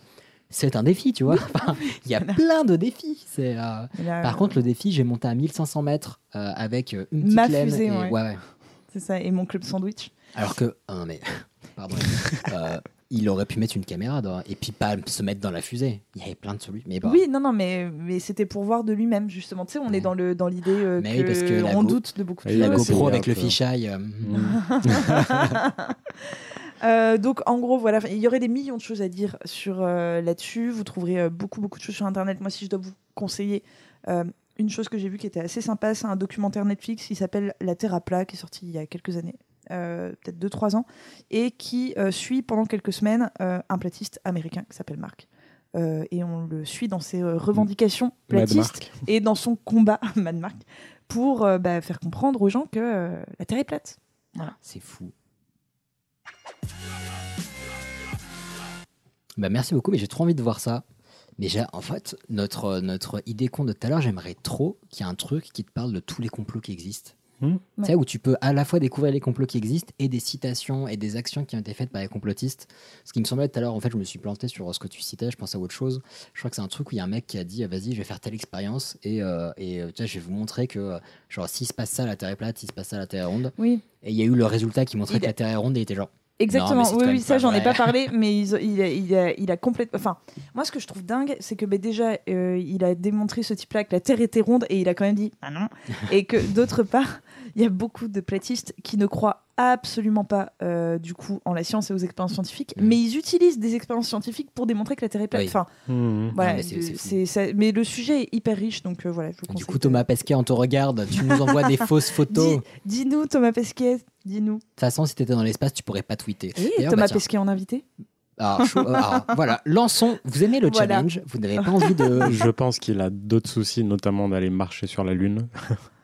c'est un défi, tu vois. Enfin, Il y a plein de défis. C'est. euh, Par contre, le défi, j'ai monté à 1500 mètres euh, avec une petite Ma laine fusée, et- ouais. ouais, ouais. c'est ça. Et mon club sandwich. Alors que, ah non mais, pardon, euh, il aurait pu mettre une caméra dans- et puis pas se mettre dans la fusée. Il y avait plein de solutions. Mais Oui, non, non, mais, mais c'était pour voir de lui-même, justement. Tu sais, on est dans le dans l'idée euh, Mais que, oui, parce que la on Go- doute de beaucoup de la choses. essayer GoPro avec le fisheye. euh, Euh, donc en gros voilà, il y aurait des millions de choses à dire sur euh, là-dessus. Vous trouverez euh, beaucoup beaucoup de choses sur internet. Moi si je dois vous conseiller euh, une chose que j'ai vue qui était assez sympa, c'est un documentaire Netflix qui s'appelle La Terre à plat qui est sorti il y a quelques années. Euh, peut-être 2-3 ans, et qui euh, suit pendant quelques semaines euh, un platiste américain qui s'appelle Marc. Euh, et on le suit dans ses euh, revendications platistes et dans son combat, Mad Mark, pour euh, bah, faire comprendre aux gens que la Terre est plate. C'est fou. Bah, merci beaucoup, mais j'ai trop envie de voir ça. Mais en fait, notre, notre idée con de tout à l'heure, j'aimerais trop qu'il y ait un truc qui te parle de tous les complots qui existent. Tu sais, où tu peux à la fois découvrir les complots qui existent et des citations et des actions qui ont été faites par les complotistes. Ce qui me semblait tout à l'heure, en fait, je me suis planté sur ce que tu citais, je pense à autre chose. Je crois que c'est un truc où il y a un mec qui a dit vas-y, je vais faire telle expérience et, euh, et euh, tu vois, je vais vous montrer que, genre, s'il se passe ça, la Terre est plate, s'il se passe ça, la Terre est ronde. Oui. Et il y a eu le résultat qui montrait Il que la Terre est ronde et il était genre. Exactement, Non, oui, oui, ça j'en ai pas parlé, mais il, a, il, a, il a complètement. Enfin, moi ce que je trouve dingue, c'est que ben, déjà, euh, il a démontré ce type-là que la Terre était ronde et il a quand même dit ah non. et que d'autre part, il y a beaucoup de platistes qui ne croient absolument pas euh, du coup en la science et aux expériences scientifiques, mais ils utilisent des expériences scientifiques pour démontrer que la Terre est plate. Oui. Enfin, Mmh. voilà, Ah, mais ça- mais le sujet est hyper riche, donc euh, voilà. Je vous Du coup, de- Thomas Pesquet, on te regarde, tu nous envoies des fausses photos. Dis- Dis-nous, Thomas Pesquet, dis-nous. De toute façon, si t'étais dans l'espace, tu pourrais pas tweeter. Et Thomas bah, tiens. Pesquet en invité Alors, chaud- euh, alors, voilà, lançons. Vous aimez le Voilà. challenge Vous n'avez pas envie de. Je pense qu'il a d'autres soucis, notamment d'aller marcher sur la Lune.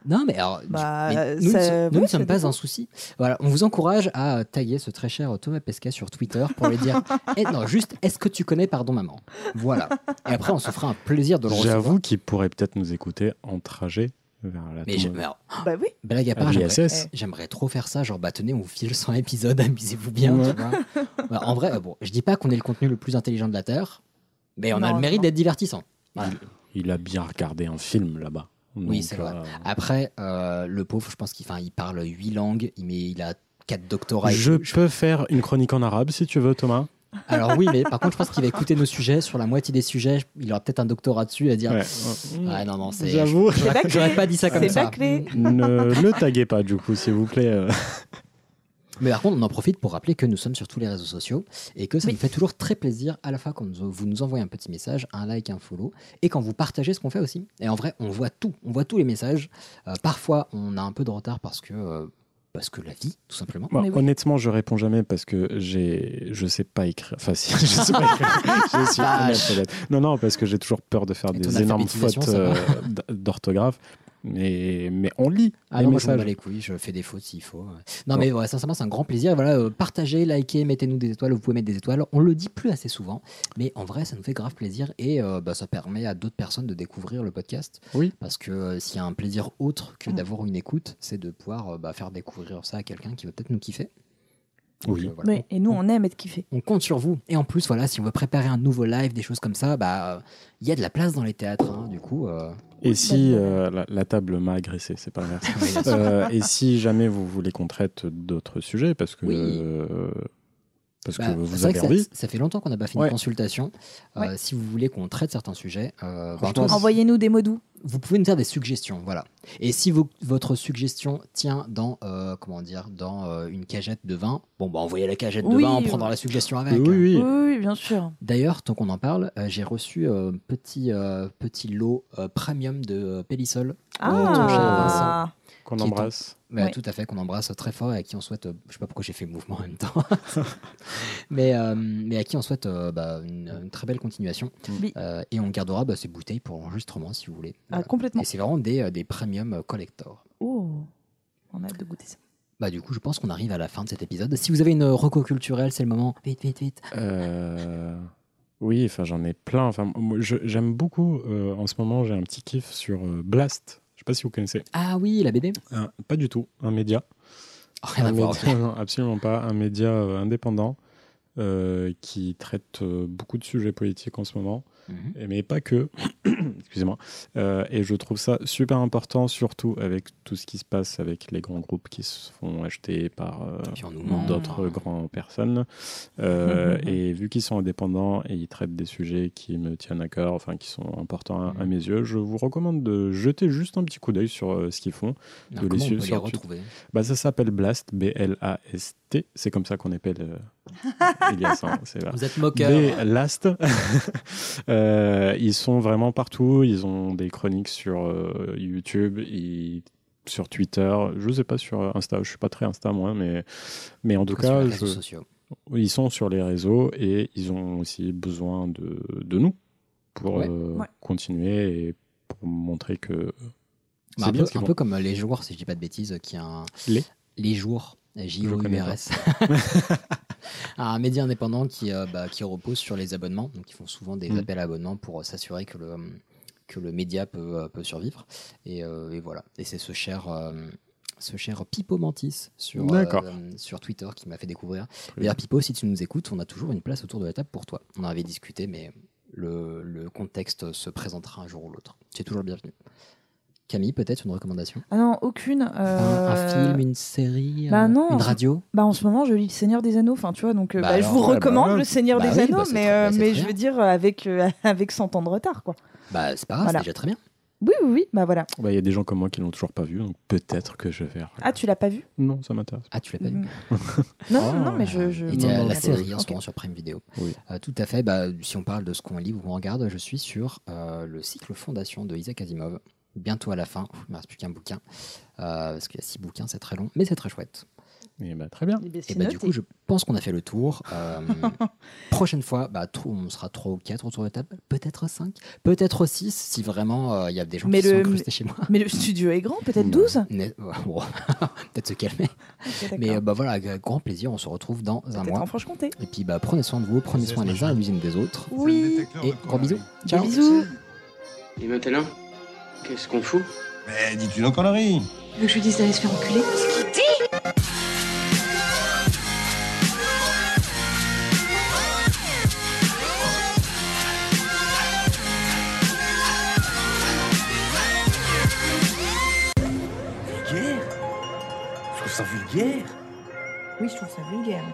Non, mais alors, Bah, mais nous, ça- ne sommes- nous ne sommes pas un souci. Voilà, on vous encourage à taguer ce très cher Thomas Pesquet sur Twitter pour lui dire Eh, non, juste, est-ce que tu connais Pardon Maman? Voilà. Et après, on se fera un plaisir de le recevoir. J'avoue qu'il pourrait peut-être nous écouter en trajet vers la Mais alors, Bah oui. Blague à part, j'aimerais, l'ISS. j'aimerais trop faire ça. Genre, bah tenez, on vous file 100 épisodes, amusez-vous bien. Ouais. tu vois. Bah, en vrai, euh, bon, je dis pas qu'on est le contenu le plus intelligent de la Terre, mais on a le mérite d'être divertissant. Voilà. Il a bien regardé un film là-bas. Oui, c'est vrai. euh, Après, euh, le pauvre, je pense qu'il il parle huit langues, il, met, il a quatre doctorats. et Je tout. peux faire une chronique en arabe si tu veux, Thomas. Alors oui, mais par contre, je pense qu'il va écouter nos sujets. Sur la moitié des sujets, il aura peut-être un doctorat dessus à dire. Ouais. Ah non, non, c'est. J'avoue. J'aurais, pas dit ça comme C'est ça. bâclé. ne le taguez pas, du coup, s'il vous plaît. Mais par contre, on en profite pour rappeler que nous sommes sur tous les réseaux sociaux et que ça Oui. nous fait toujours très plaisir à la fois quand vous nous envoyez un petit message, un like, un follow et quand vous partagez ce qu'on fait aussi. Et en vrai, on voit tout, on voit tous les messages. Euh, parfois, on a un peu de retard parce que euh, parce que la vie, tout simplement. Bon, oui. Honnêtement, je réponds jamais parce que j'ai, je sais pas écrire. Enfin, si, je sais pas écrire. je suis. Non, non, parce que j'ai toujours peur de faire Et des énormes fautes euh, d'orthographe. Mais, mais on lit Ah les non, moi je m'en bats messages. les couilles, je fais des fautes s'il faut. Non mais ouais, sincèrement c'est un grand plaisir. Voilà, euh, partagez, likez, mettez-nous des étoiles, vous pouvez mettre des étoiles. On le dit plus assez souvent, mais en vrai ça nous fait grave plaisir et euh, bah, ça permet à d'autres personnes de découvrir le podcast. Oui. Parce que euh, s'il y a un plaisir autre que d'avoir une écoute, c'est de pouvoir euh, bah, faire découvrir ça à quelqu'un qui va peut-être nous kiffer. Donc, Oui. euh, voilà. Oui, et nous, on aime être kiffés. On compte sur vous. Et en plus, voilà, si on veut préparer un nouveau live, des choses comme ça, bah euh, il y a de la place dans les théâtres. hein, du coup, euh, Et si euh, la, la table m'a agressé, c'est pas sûr. Euh, et si jamais vous voulez qu'on traite d'autres sujets, parce que Oui. euh, parce Bah, que vous c'est vrai avez que envie. ça, ça fait longtemps qu'on n'a pas fait une Ouais. consultation. Euh. Si vous voulez qu'on traite certains sujets, euh, bah, Envoyez-nous des mots doux. vous pouvez nous faire des suggestions, voilà. Et si votre suggestion tient dans, euh, comment dire, dans euh, une cagette de vin, bon, bah envoyez la cagette de vin, on oui. prendra la suggestion avec. Oui, oui. Oui, oui, bien sûr. D'ailleurs, tant qu'on en parle, euh, j'ai reçu un petit, euh, petit lot euh, premium de euh, Pélissol. Ah, Qu'on en- embrasse. Ouais. Tout à fait, qu'on embrasse très fort et à qui on souhaite, euh, je sais pas pourquoi j'ai fait le mouvement en même temps, mais, euh, mais à qui on souhaite euh, bah, une, une très belle continuation. Oui. Euh, et on gardera bah, ces bouteilles pour l'enregistrement si vous voulez. Ah, Voilà. complètement. Et c'est vraiment des, des premium collector. Oh, on a hâte de goûter ça. Bah, du coup, je pense qu'on arrive à la fin de cet épisode. Si vous avez une reco culturelle, c'est le moment. Vite, vite, vite. Euh, Oui, enfin j'en ai plein. Enfin, j'aime beaucoup. euh, en ce moment, j'ai un petit kiff sur euh, Blast. Je sais pas si vous connaissez. Ah oui, la BD Un- pas du tout. Un média. Rien à voir. non, absolument pas. Un média euh, indépendant euh, qui traite euh, beaucoup de sujets politiques en ce moment. Mhm. Mais pas que. Excusez-moi. Euh, et je trouve ça super important, surtout avec tout ce qui se passe avec les grands groupes qui se font acheter par euh, d'autres grandes personnes. Euh, et vu qu'ils sont indépendants et ils traitent des sujets qui me tiennent à cœur, enfin qui sont importants à, à mes yeux, je vous recommande de jeter juste un petit coup d'œil sur ce qu'ils font. Alors, de on suivre les retrouver? Bah, ça s'appelle Blast, B-L-A-S-T. C'est comme ça qu'on appelle euh, Elias. c'est là. Vous êtes moqueur. Blast. Euh, ils sont vraiment partout. Ils ont des chroniques sur euh, YouTube, ils- sur Twitter. Je sais pas sur Insta. Je suis pas très Insta moi, mais mais en tout sur cas, les réseaux je- sociaux. ils sont sur les réseaux et ils ont aussi besoin de, de nous pour Ouais. euh, Ouais. continuer et pour montrer que Bah, c'est un bien peu, un peu comme Les Jours, si je dis pas de bêtises, qui a un... Les Les Jours, J-O-U-R-S. un média indépendant qui, euh, bah, qui repose sur les abonnements. Donc, ils font souvent des Mm. appels à abonnements pour euh, s'assurer que le, que le média peut, euh, peut survivre. Et, euh, et voilà. Et c'est ce cher. euh, ce cher Pipo Mantis sur, euh, sur Twitter qui m'a fait découvrir. D'ailleurs, Pipo, si tu nous écoutes, on a toujours une place autour de la table pour toi. On en avait discuté, mais le, le contexte se présentera un jour ou l'autre. Tu es toujours le bienvenu. Camille, peut-être une recommandation Ah non, aucune. un, euh, un film, une série, bah euh, non. une radio Bah en ce moment, je lis Le Seigneur des Anneaux, enfin tu vois, donc euh, Bah bah, je vous ouais, bah recommande. Le Seigneur Bah des oui, Anneaux, bah mais, très- euh, bah mais je veux dire avec, euh, avec 100 ans de retard, quoi. Bah, c'est pas grave, Voilà. c'est déjà très bien. Oui, oui, oui, bah voilà. Bah, Il y a des gens comme moi qui l'ont toujours pas vu, donc peut-être que je vais. Ah, tu l'as pas vu? Non, ça m'intéresse. Ah, tu l'as pas vu Mm. Non, Oh. non, mais je. je Et il y a non, la non, série en ce moment sur Prime Video. Oui. Euh, tout à fait. Bah, si on parle de ce qu'on lit ou qu'on regarde, je suis sur euh, le cycle Fondation de Isaac Asimov. Bientôt à la fin. Il ne me reste plus qu'un bouquin. Euh, parce qu'il y a six bouquins, c'est très long, mais c'est très chouette. Et bah, très bien. Eh Et bah, du coup, je pense qu'on a fait le tour. Euh, prochaine fois, bah, on sera 3 ou 4 autour de la table, peut-être 5, peut-être 6 si vraiment euh, il y a des gens Mais qui sont le, incrustés chez moi. mais le studio est grand, peut-être 12 Mais- bon, peut-être se calmer. Mais bah voilà, avec grand plaisir, on se retrouve dans un mois. en Franche-Comté. Et puis bah prenez soin de vous, prenez soin les uns et les unes des autres. Oui. Et gros bisous. Ciao. bisous. Et maintenant, qu'est-ce qu'on fout Mais dis-tu nos conneries Tu veux que je lui dise d'aller se faire enculer Vulgaire Je trouve ça vulgaire Oui, je trouve ça vulgaire.